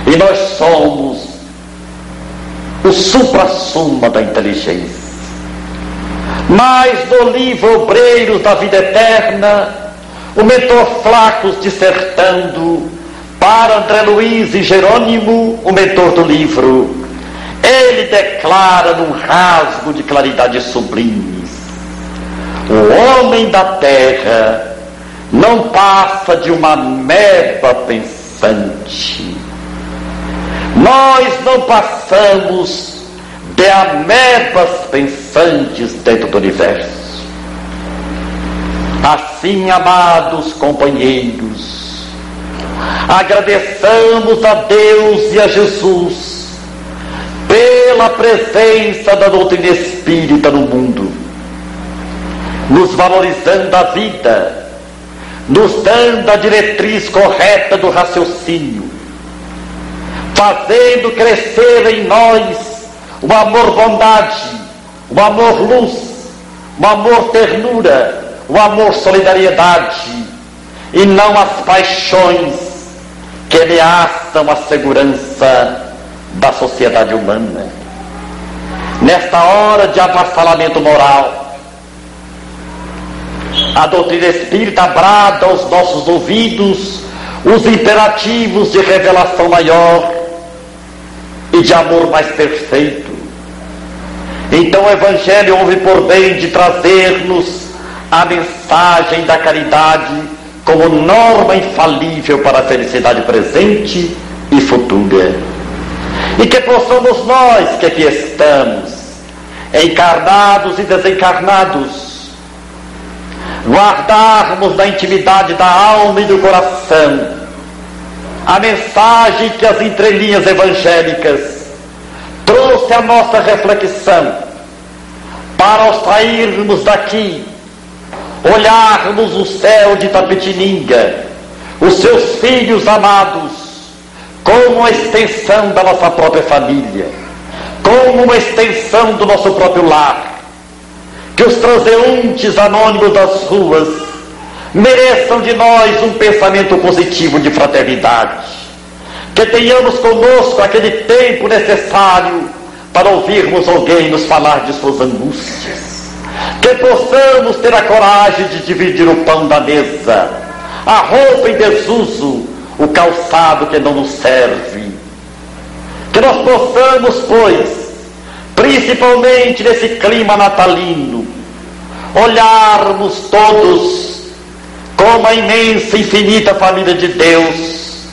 S2: e nós somos o supra-suma da inteligência. Mas no livro Obreiros da Vida Eterna, o mentor Flacos dissertando para André Luiz e Jerônimo, o mentor do livro, ele declara num rasgo de claridade sublimes: o homem da terra não passa de uma meba pensante. Nós não passamos de amebas pensantes dentro do universo. Assim, amados companheiros, Agradeçamos a Deus e a Jesus pela presença da doutrina espírita no mundo, nos valorizando a vida, nos dando a diretriz correta do raciocínio, fazendo crescer em nós o amor bondade, o amor luz, o amor ternura, o amor solidariedade, e não as paixões que ameaçam a segurança da sociedade humana. Nesta hora de avassalamento moral, a doutrina espírita brada aos nossos ouvidos os imperativos de revelação maior e de amor mais perfeito. Então o Evangelho houve por bem de trazer-nos a mensagem da caridade como norma infalível para a felicidade presente e futura. E que possamos nós que aqui estamos, encarnados e desencarnados, guardarmos na intimidade da alma e do coração a mensagem que as entrelinhas evangélicas trouxe à nossa reflexão para ao sairmos daqui olharmos o céu de Tapetininga, os seus filhos amados, como uma extensão da nossa própria família, como uma extensão do nosso próprio lar. Que os transeuntes anônimos das ruas mereçam de nós um pensamento positivo de fraternidade. Que tenhamos conosco aquele tempo necessário para ouvirmos alguém nos falar de suas angústias que possamos ter a coragem de dividir o pão da mesa, a roupa em desuso, o calçado que não nos serve. Que nós possamos, pois, principalmente nesse clima natalino, olharmos todos como a imensa, infinita família de Deus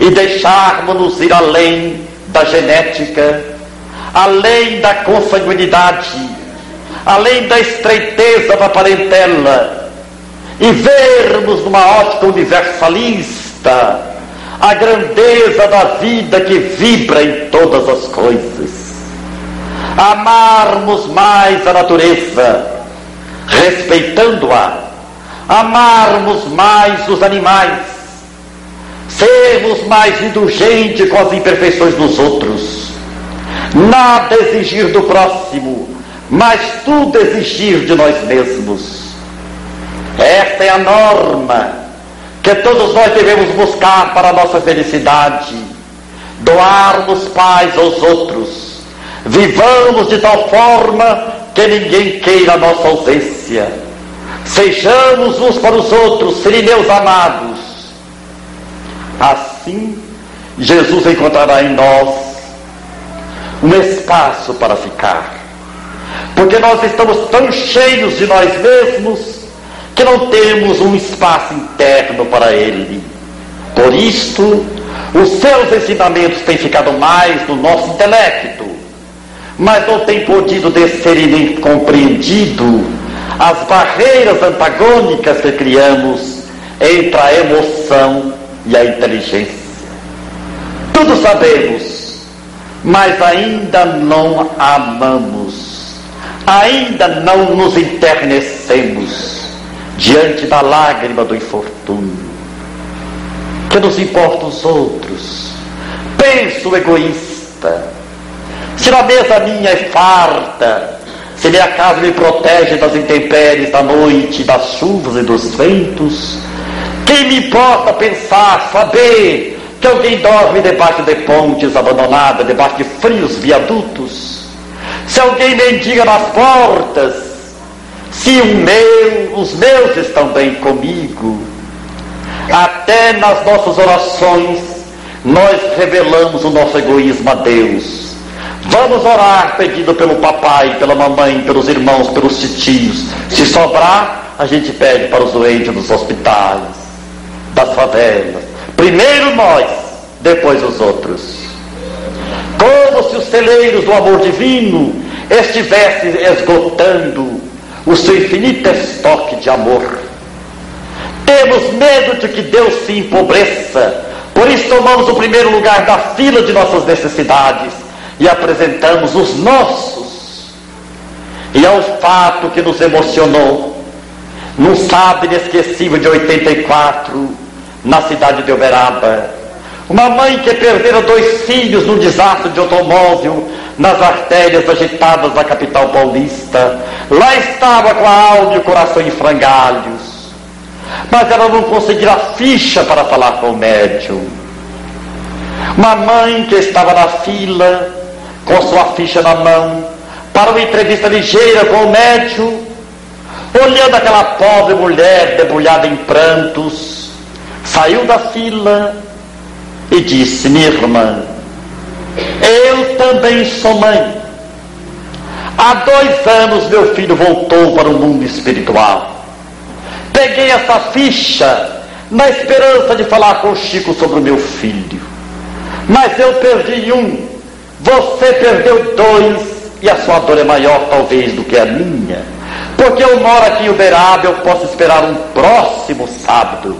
S2: e deixarmos-nos ir além da genética, além da consanguinidade além da estreiteza da parentela, e vermos numa ótica universalista a grandeza da vida que vibra em todas as coisas. Amarmos mais a natureza, respeitando-a, amarmos mais os animais, sermos mais indulgentes com as imperfeições dos outros, nada exigir do próximo, mas tudo exigir de nós mesmos. Esta é a norma que todos nós devemos buscar para a nossa felicidade. Doarmos paz aos outros. Vivamos de tal forma que ninguém queira a nossa ausência. Sejamos uns para os outros, meus amados. Assim, Jesus encontrará em nós um espaço para ficar porque nós estamos tão cheios de nós mesmos que não temos um espaço interno para Ele. Por isto, os seus ensinamentos têm ficado mais no nosso intelecto, mas não têm podido descer e nem compreendido as barreiras antagônicas que criamos entre a emoção e a inteligência. Tudo sabemos, mas ainda não amamos, ainda não nos internecemos diante da lágrima do infortúnio. Que nos importa os outros? Penso egoísta. Se na mesa minha é farta, se minha casa me protege das intempéries da noite, das chuvas e dos ventos, quem me importa pensar, saber que alguém dorme debaixo de pontes abandonadas, debaixo de frios viadutos? Se alguém mendiga nas portas, se o meu, os meus estão bem comigo, até nas nossas orações nós revelamos o nosso egoísmo a Deus. Vamos orar pedindo pelo papai, pela mamãe, pelos irmãos, pelos titios. Se sobrar, a gente pede para os doentes dos hospitais, das favelas. Primeiro nós, depois os outros. Como se os celeiros do amor divino estivessem esgotando o seu infinito estoque de amor. Temos medo de que Deus se empobreça, por isso tomamos o primeiro lugar da fila de nossas necessidades e apresentamos os nossos. E é o fato que nos emocionou, num sábado inesquecível de 84, na cidade de Uberaba. Uma mãe que perdera dois filhos num desastre de automóvel nas artérias agitadas da capital paulista. Lá estava com a alma e o coração em frangalhos. Mas ela não conseguia ficha para falar com o médium. Uma mãe que estava na fila, com sua ficha na mão, para uma entrevista ligeira com o médico, olhando aquela pobre mulher debulhada em prantos, saiu da fila e disse: Minha irmã, eu também sou mãe. Há dois anos meu filho voltou para o mundo espiritual. Peguei essa ficha na esperança de falar com o Chico sobre o meu filho. Mas eu perdi um você perdeu dois e a sua dor é maior, talvez, do que a minha. Porque eu moro aqui em Uberaba, eu posso esperar um próximo sábado.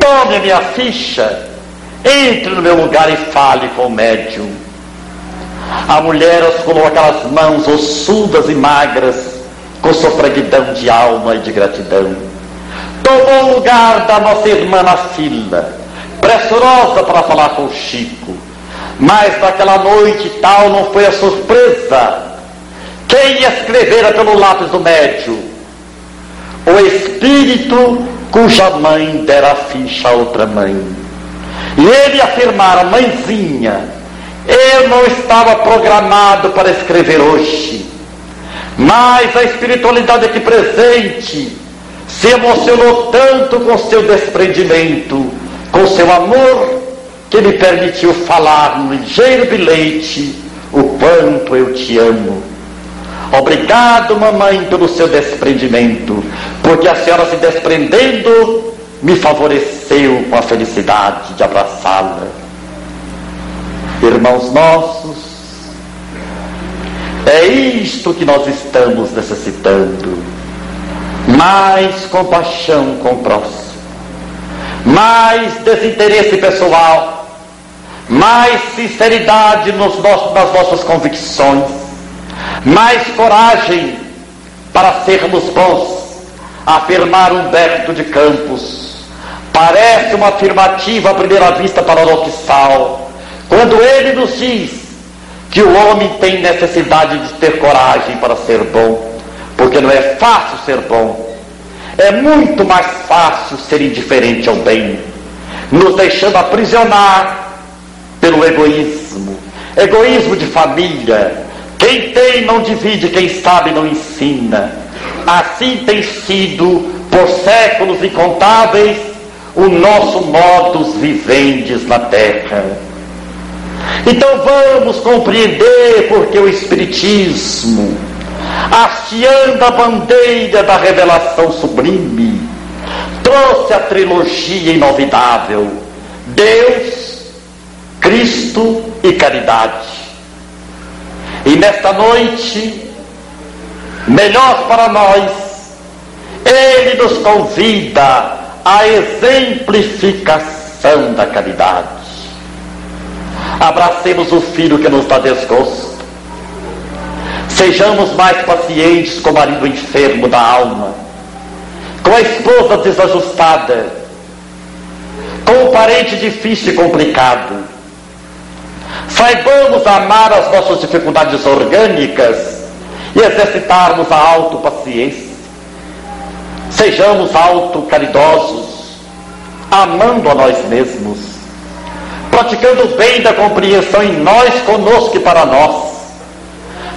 S2: Tome a minha ficha, entre no meu lugar e fale com o médium. A mulher osculou aquelas mãos ossudas e magras, com sofreguidão de alma e de gratidão. Tomou o lugar da nossa irmã na fila, pressurosa para falar com o Chico. Mas naquela noite tal não foi a surpresa. Quem escrevera pelo lápis do médio? O espírito cuja mãe dera ficha a outra mãe. E ele afirmara, mãezinha, eu não estava programado para escrever hoje. Mas a espiritualidade aqui presente se emocionou tanto com seu desprendimento, com seu amor, que me permitiu falar no ligeiro bilhete o quanto eu te amo. Obrigado, mamãe, pelo seu desprendimento, porque a senhora se desprendendo me favoreceu com a felicidade de abraçá-la. Irmãos nossos, é isto que nós estamos necessitando: mais compaixão com o próximo, mais desinteresse pessoal mais sinceridade nos nas nossas convicções, mais coragem para sermos bons. Afirmar Humberto de Campos parece uma afirmativa à primeira vista paradoxal, quando ele nos diz que o homem tem necessidade de ter coragem para ser bom, porque não é fácil ser bom. É muito mais fácil ser indiferente ao bem, nos deixando aprisionar pelo egoísmo. Egoísmo de família. Quem tem não divide, quem sabe não ensina. Assim tem sido, por séculos incontáveis, o nosso modus vivendes na terra. Então vamos compreender porque o Espiritismo, hasteando a bandeira da revelação sublime, trouxe a trilogia inovidável. Deus Cristo e caridade. E nesta noite, melhor para nós Ele nos convida à exemplificação da caridade. Abracemos o filho que nos dá desgosto. Sejamos mais pacientes com o marido enfermo da alma, com a esposa desajustada, com o parente difícil e complicado. Saibamos amar as nossas dificuldades orgânicas e exercitarmos a autopaciência. Sejamos autocaridosos, amando a nós mesmos, praticando o bem da compreensão em nós, conosco e para nós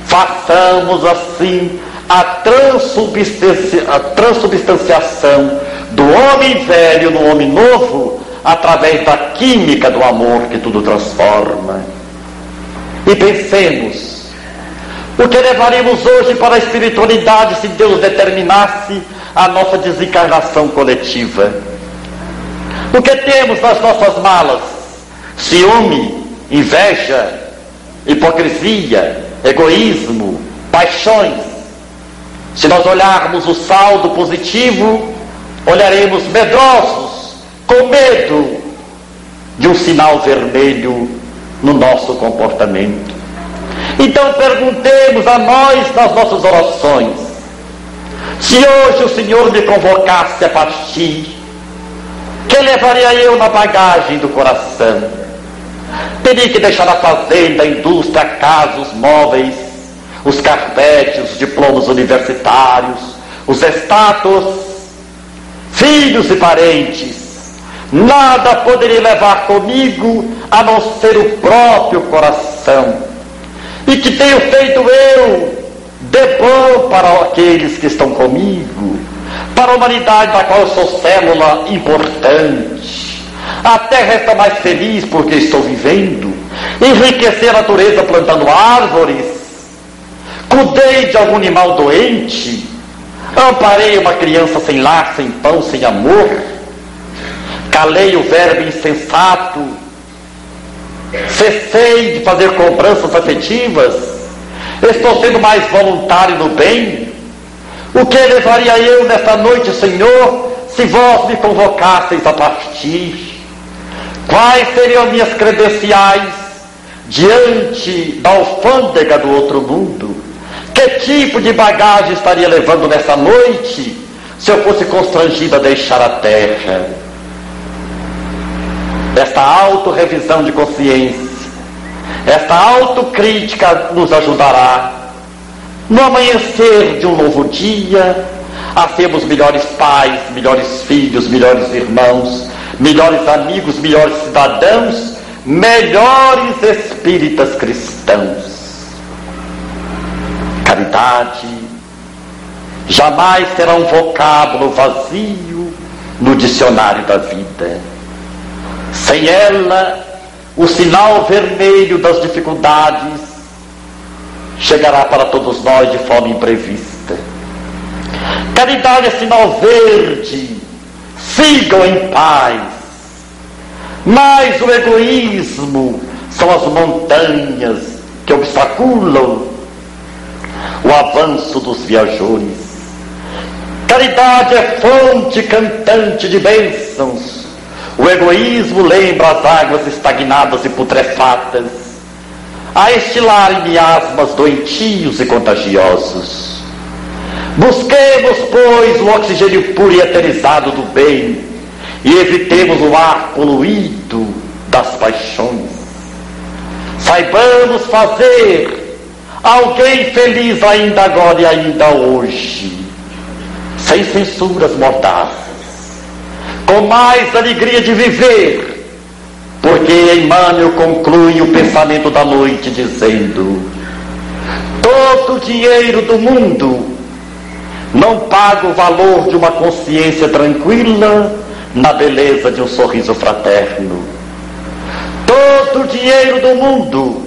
S2: Façamos assim a, a transubstanciação do homem velho no homem novo através da química do amor que tudo transforma. E pensemos, o que levaríamos hoje para a espiritualidade se Deus determinasse a nossa desencarnação coletiva? O que temos nas nossas malas? Ciúme, inveja, hipocrisia, egoísmo, paixões. Se nós olharmos o saldo positivo, olharemos medrosos, com medo de um sinal vermelho no nosso comportamento. Então perguntemos a nós nas nossas orações: se hoje o Senhor me convocasse a partir, que levaria eu na bagagem do coração? Teria que deixar a fazenda, a indústria, a casa, os móveis, os carpetes, os diplomas universitários, os status, filhos e parentes. Nada poderia levar comigo a não ser o próprio coração. E que tenho feito eu de bom para aqueles que estão comigo, para a humanidade da qual eu sou célula importante a terra está mais feliz porque estou vivendo. Enriquecer a natureza plantando árvores. Cuidei de algum animal doente. Amparei uma criança sem lar, sem pão, sem amor. Calei o verbo insensato. Cessei de fazer cobranças afetivas. Estou sendo mais voluntário no bem. O que levaria eu nesta noite, Senhor, se vós me convocasseis a partir? Quais seriam minhas credenciais diante da alfândega do outro mundo? Que tipo de bagagem estaria levando nessa noite se eu fosse constrangido a deixar a terra? Esta autorrevisão de consciência, esta autocrítica nos ajudará no amanhecer de um novo dia a sermos melhores pais, melhores filhos, melhores irmãos, melhores amigos, melhores cidadãos, melhores espíritas cristãos. Caridade jamais será um vocábulo vazio no dicionário da vida. Sem ela, o sinal vermelho das dificuldades chegará para todos nós de forma imprevista. Caridade é sinal verde sigam em paz. Mas o egoísmo são as montanhas que obstaculam o avanço dos viajores. Caridade é fonte cantante de bênçãos. O egoísmo lembra as águas estagnadas e putrefatas, a estilarem miasmas doentios e contagiosos. Busquemos, pois, o oxigênio puro e eterizado do bem e evitemos o ar poluído das paixões. Saibamos fazer alguém feliz ainda agora e ainda hoje, sem censuras mordazes, com mais alegria de viver, porque Emmanuel conclui o pensamento da noite dizendo: todo o dinheiro do mundo não paga o valor de uma consciência tranquila na beleza de um sorriso fraterno. Todo o dinheiro do mundo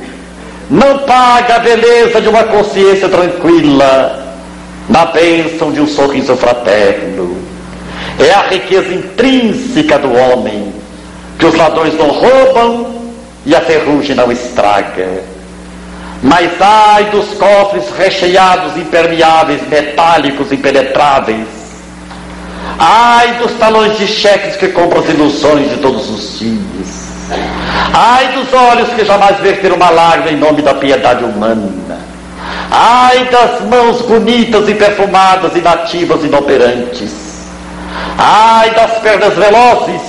S2: não paga a beleza de uma consciência tranquila na bênção de um sorriso fraterno. É a riqueza intrínseca do homem que os ladrões não roubam e a ferrugem não estraga. Mas ai dos cofres recheados, impermeáveis, metálicos, impenetráveis, Ai dos talões de cheques que compram as ilusões de todos os dias. Ai dos olhos que jamais verteram uma lágrima em nome da piedade humana. Ai das mãos bonitas e perfumadas, inativas inoperantes. Ai das pernas velozes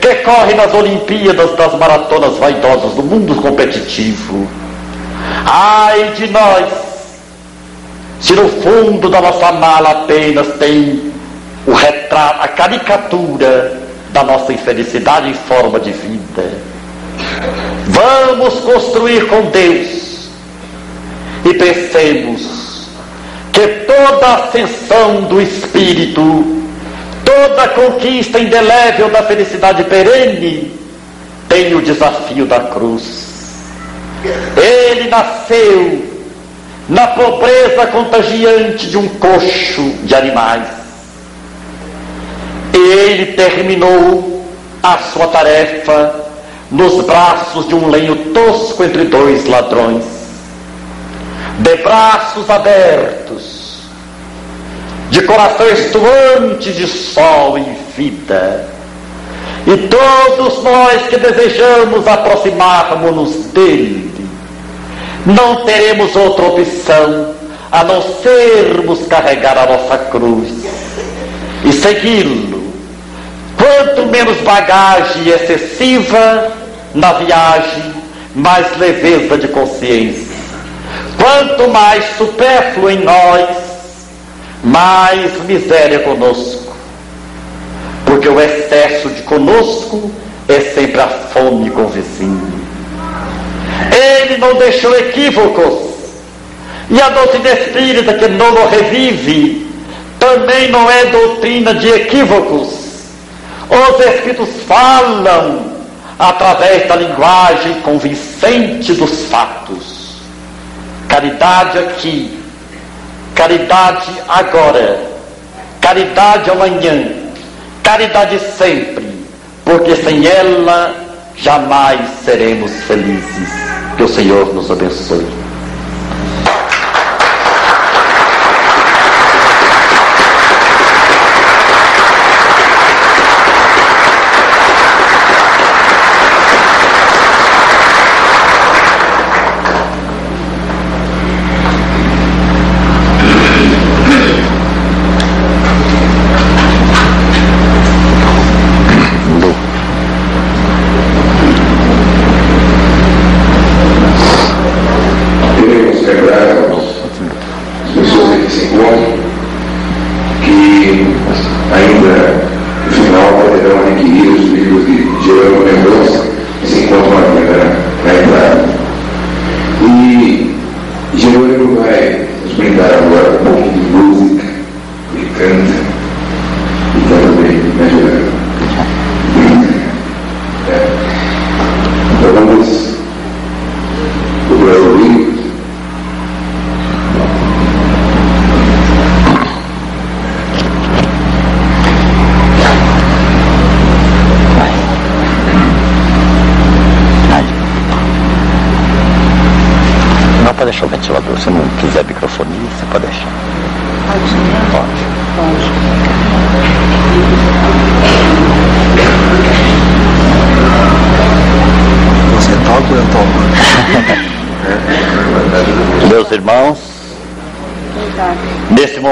S2: que correm nas Olimpíadas das maratonas vaidosas do mundo competitivo. Ai de nós, se no fundo da nossa mala apenas tem o retrato, a caricatura da nossa infelicidade em forma de vida. Vamos construir com Deus e pensemos que toda ascensão do Espírito, toda conquista indelével da felicidade perene, tem o desafio da cruz. Ele nasceu na pobreza contagiante de um coxo de animais ele terminou a sua tarefa nos braços de um lenho tosco entre dois ladrões. De braços abertos, de coração estuante de sol e vida. E todos nós que desejamos aproximar-nos dele, não teremos outra opção a não sermos carregar a nossa cruz e segui-lo Quanto menos bagagem excessiva na viagem, mais leveza de consciência. Quanto mais supérfluo em nós, mais miséria conosco. Porque o excesso de conosco é sempre a fome com o vizinho. Ele não deixou equívocos. E a doutrina espírita que não o revive também não é doutrina de equívocos os Espíritos falam através da linguagem convincente dos fatos. Caridade aqui, caridade agora, caridade amanhã, caridade sempre, porque sem ela jamais seremos felizes. Que o Senhor nos abençoe.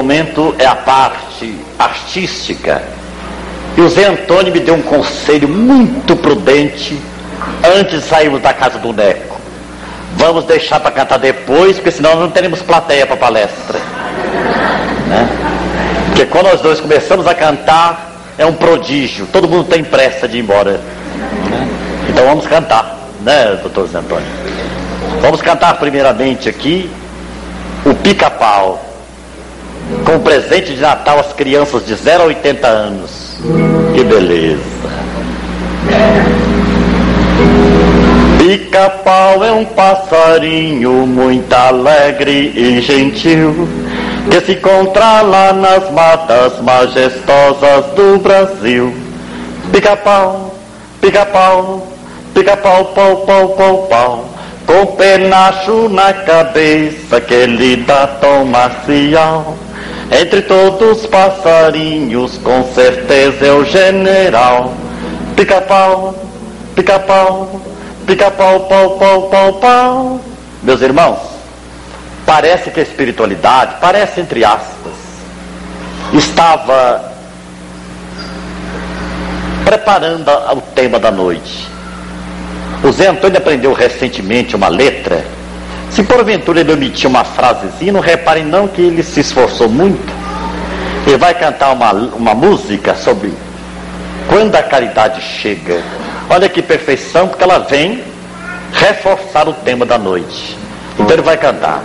S2: momento é a parte artística. E o Zé Antônio me deu um conselho muito prudente antes de sairmos da casa do Neco. Vamos deixar para cantar depois, porque senão não teremos plateia para palestra. Né? Porque quando nós dois começamos a cantar, é um prodígio. Todo mundo tem pressa de ir embora. Né? Então vamos cantar, né, doutor Zé Antônio? Vamos cantar primeiramente aqui o pica-pau com presente de Natal às crianças de 0 a 80 anos. Que beleza! Pica-pau é um passarinho muito alegre e gentil que se encontra lá nas matas majestosas do Brasil. Pica-pau, pica-pau, pica-pau, pau, pau, pau, pau, com penacho na cabeça que lhe dá tom marcial. Entre todos os passarinhos, com certeza é o general. Pica-pau, pica-pau, pica-pau, pau, pau, pau, pau. Meus irmãos, parece que a espiritualidade, parece entre aspas, estava preparando o tema da noite. O Zé Antônio aprendeu recentemente uma letra se porventura ele omitir uma frasezinha, não reparem não que ele se esforçou muito. Ele vai cantar uma, uma música sobre quando a caridade chega. Olha que perfeição, porque ela vem reforçar o tema da noite. Então ele vai cantar.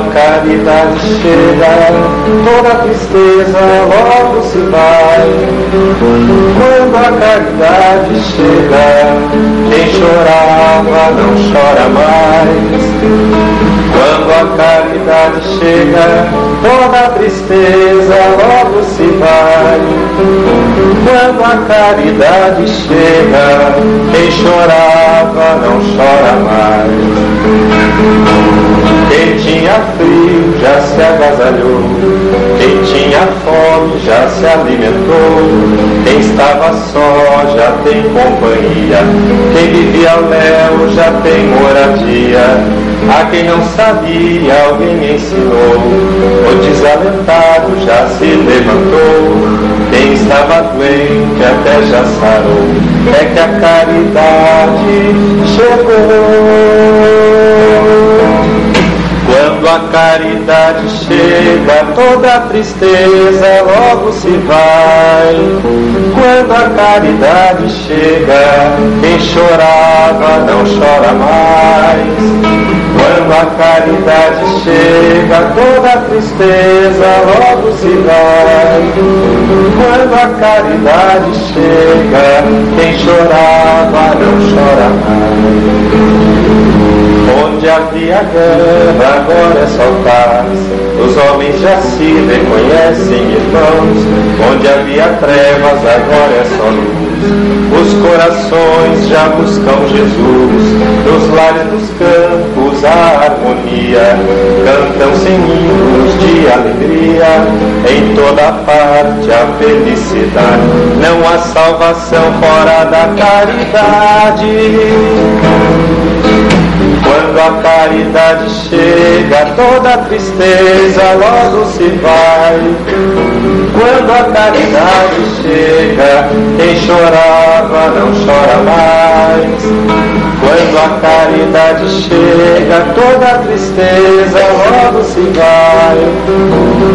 S3: Caridade chega, toda tristeza logo se vai. Quando a caridade chega, quem chorava não chora mais. Quando a caridade chega, toda tristeza logo se vai. Quando a caridade chega, quem chorava não chora mais. Quem tinha frio já se agasalhou, quem tinha fome já se alimentou, quem estava só já tem companhia, quem vivia léu já tem moradia. A quem não sabia, alguém ensinou, o desalentado já se levantou, quem estava doente até já sarou, é que a caridade chegou. Quando a caridade chega, toda tristeza logo se vai. Quando a caridade chega, quem chorava não chora mais. Quando a caridade chega, toda tristeza logo se vai. Quando a caridade chega, quem chorava não chora mais. Onde havia guerra, agora é só paz. Os homens já se reconhecem irmãos. Onde havia trevas, agora é só luz. Os corações já buscam Jesus. Nos lares dos campos a harmonia. Cantam sem hinos de alegria. Em toda parte a felicidade. Não há salvação fora da caridade. Quando a caridade chega, toda tristeza logo se vai. Quando a caridade chega, quem chorava não chora mais. Quando a caridade chega, toda tristeza logo se vai.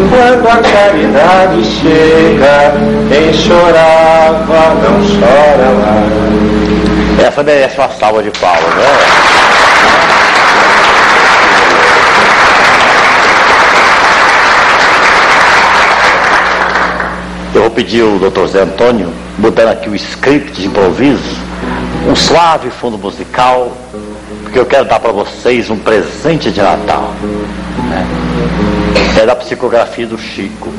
S3: Quando a caridade chega, quem chorava não chora mais.
S2: Essa merece uma salva de palmas, né? Eu vou pedir ao doutor Zé Antônio, mudando aqui o script de improviso, um suave fundo musical, porque eu quero dar para vocês um presente de Natal. Né? É da psicografia do Chico.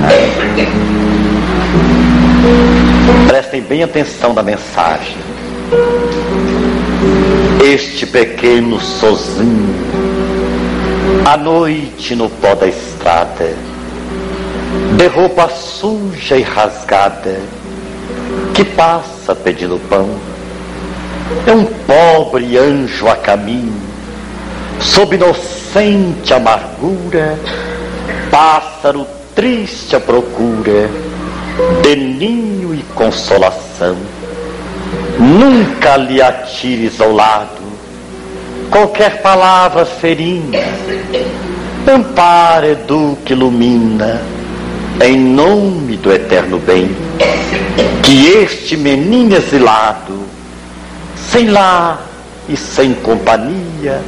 S2: Né? Prestem bem atenção na mensagem. Este pequeno sozinho, à noite no pó da estrada, de roupa suja e rasgada, que passa pedindo pão. É um pobre anjo a caminho, sob inocente amargura, pássaro triste à procura de ninho e consolação. Nunca lhe atires ao lado qualquer palavra ferina, ampara, eduque, ilumina em nome do eterno bem, que este menino exilado, sem lar e sem companhia,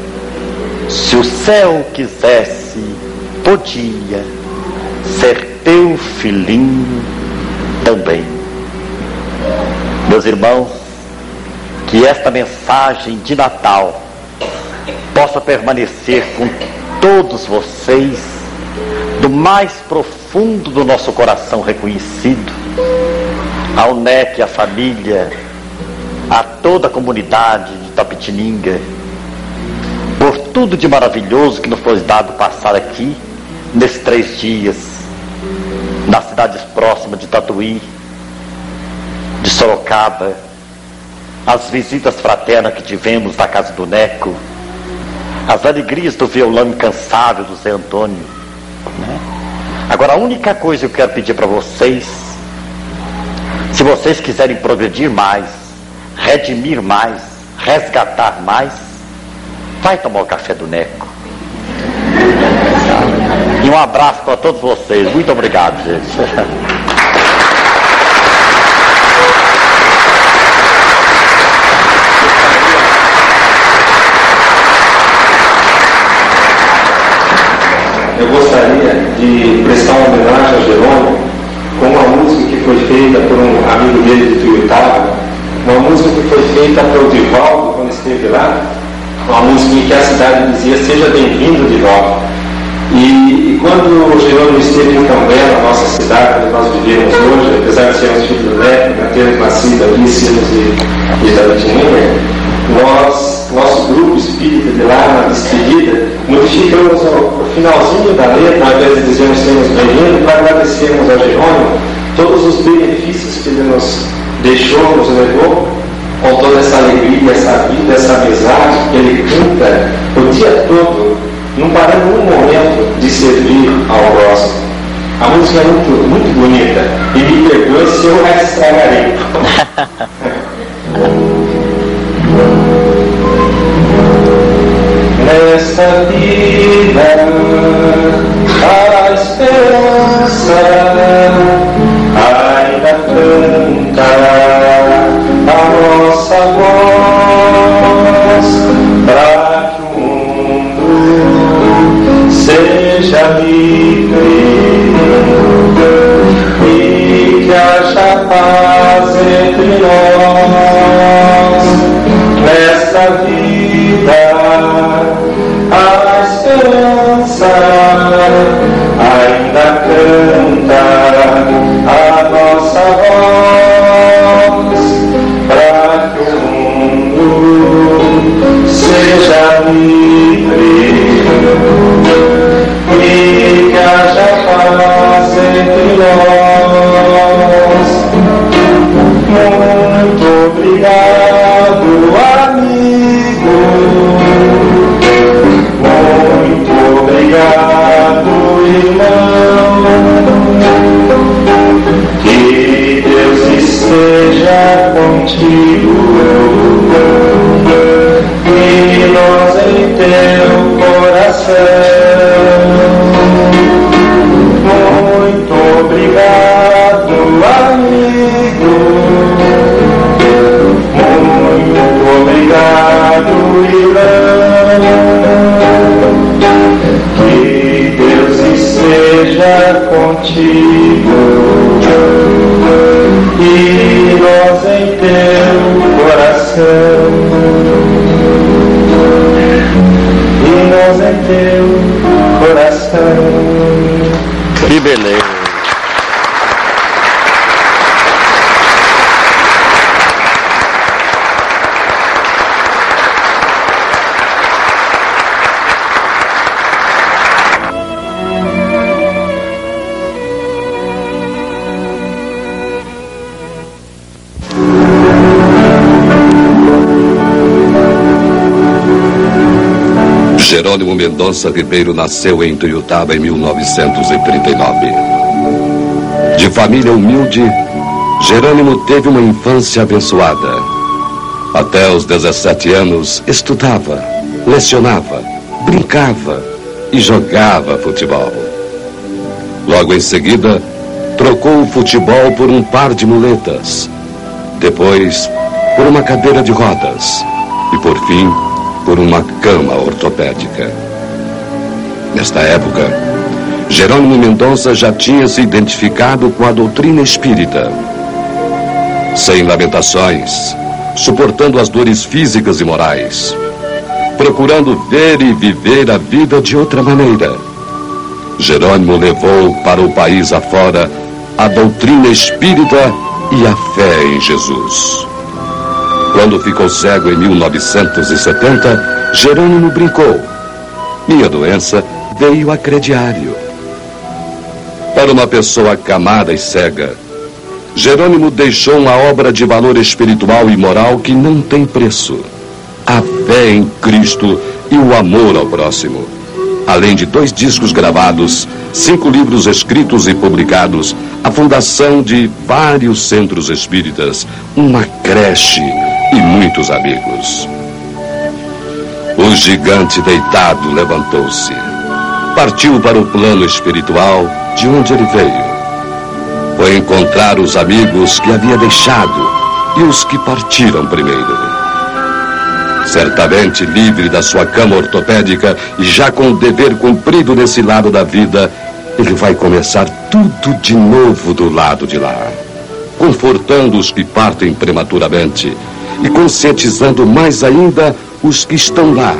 S2: se o céu quisesse, podia ser teu filhinho também. Meus irmãos, que esta mensagem de Natal possa permanecer com todos vocês mais profundo do nosso coração reconhecido, ao NEC, a família, a toda a comunidade de Tapitininga, por tudo de maravilhoso que nos foi dado passar aqui nesses três dias, nas cidades próximas de Tatuí, de Sorocaba, as visitas fraternas que tivemos na casa do Neco, as alegrias do violão incansável do Zé Antônio. Agora, a única coisa que eu quero pedir para vocês, se vocês quiserem progredir mais, redimir mais, resgatar mais, vai tomar o café do Neco. E um abraço para todos vocês. Muito obrigado, gente.
S3: Eu gostaria de prestar uma homenagem ao Jerônimo com uma música que foi feita por um amigo dele de Tuiutaba, uma música que foi feita pelo Divaldo quando esteve lá, uma música em que a cidade dizia seja bem-vindo volta. E, e, quando o Jerônimo esteve em Cambé, na nossa cidade, onde nós vivemos hoje, apesar de sermos filhos do né, termos nascido ali, sermos de, de Tabitininha, nós, nosso grupo espírita de lá, na despedida, modificamos o, finalzinho da letra, ao invés de dizermos sermos bem-vindos, para agradecermos a Jerônimo todos os benefícios que ele nos deixou, nos levou, com toda essa alegria, essa vida, essa amizade que ele canta o dia todo, não parando um momento de servir ao próximo. A música é muito, muito bonita e me perdoe se eu a estragarei. Nesta vida a esperança ainda canta a nossa voz para que o mundo seja livre e que haja paz entre nós contigo e nós em teu coração. E nós em teu coração.
S2: Que beleza.
S4: Mendonça Ribeiro nasceu em Tuiutaba em 1939. De família humilde, Jerônimo teve uma infância abençoada. Até os 17 anos, estudava, lecionava, brincava e jogava futebol. Logo em seguida, trocou o futebol por um par de muletas. Depois, por uma cadeira de rodas. E por fim, por uma cama ortopédica. Nesta época, Jerônimo Mendonça já tinha se identificado com a doutrina espírita. Sem lamentações, suportando as dores físicas e morais. procurando ver e viver a vida de outra maneira. Jerônimo levou para o país afora a doutrina espírita e a fé em Jesus. Quando ficou cego em 1970, Jerônimo brincou. Minha doença veio a crediário. Para uma pessoa camada e cega, Jerônimo deixou uma obra de valor espiritual e moral que não tem preço: a fé em Cristo e o amor ao próximo. Além de dois discos gravados, cinco livros escritos e publicados, a fundação de vários centros espíritas, uma creche e muitos amigos. O gigante deitado levantou-se. Partiu para o plano espiritual de onde ele veio. Foi encontrar os amigos que havia deixado e os que partiram primeiro. Certamente livre da sua cama ortopédica e já com o dever cumprido nesse lado da vida, ele vai começar tudo de novo do lado de lá, confortando os que partem prematuramente e conscientizando mais ainda os que estão lá.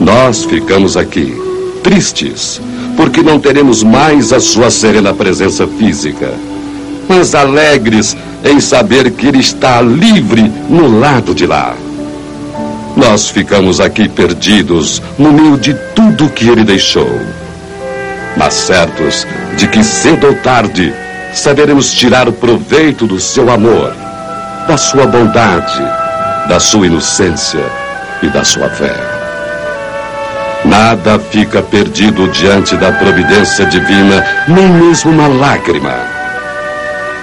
S4: Nós ficamos aqui, tristes, porque não teremos mais a sua serena presença física, mas alegres em saber que ele está livre no lado de lá. Nós ficamos aqui perdidos no meio de tudo que ele deixou, mas certos de que cedo ou tarde saberemos tirar proveito do seu amor, da sua bondade, da sua inocência e da sua fé. Nada fica perdido diante da providência divina, nem mesmo uma lágrima.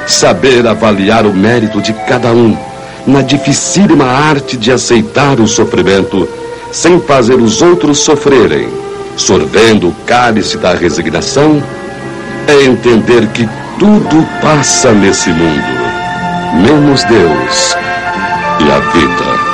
S4: Saber avaliar o mérito de cada um na dificílima arte de aceitar o sofrimento sem fazer os outros sofrerem, sorvendo o cálice da resignação, é entender que tudo passa nesse mundo, menos Deus e a vida.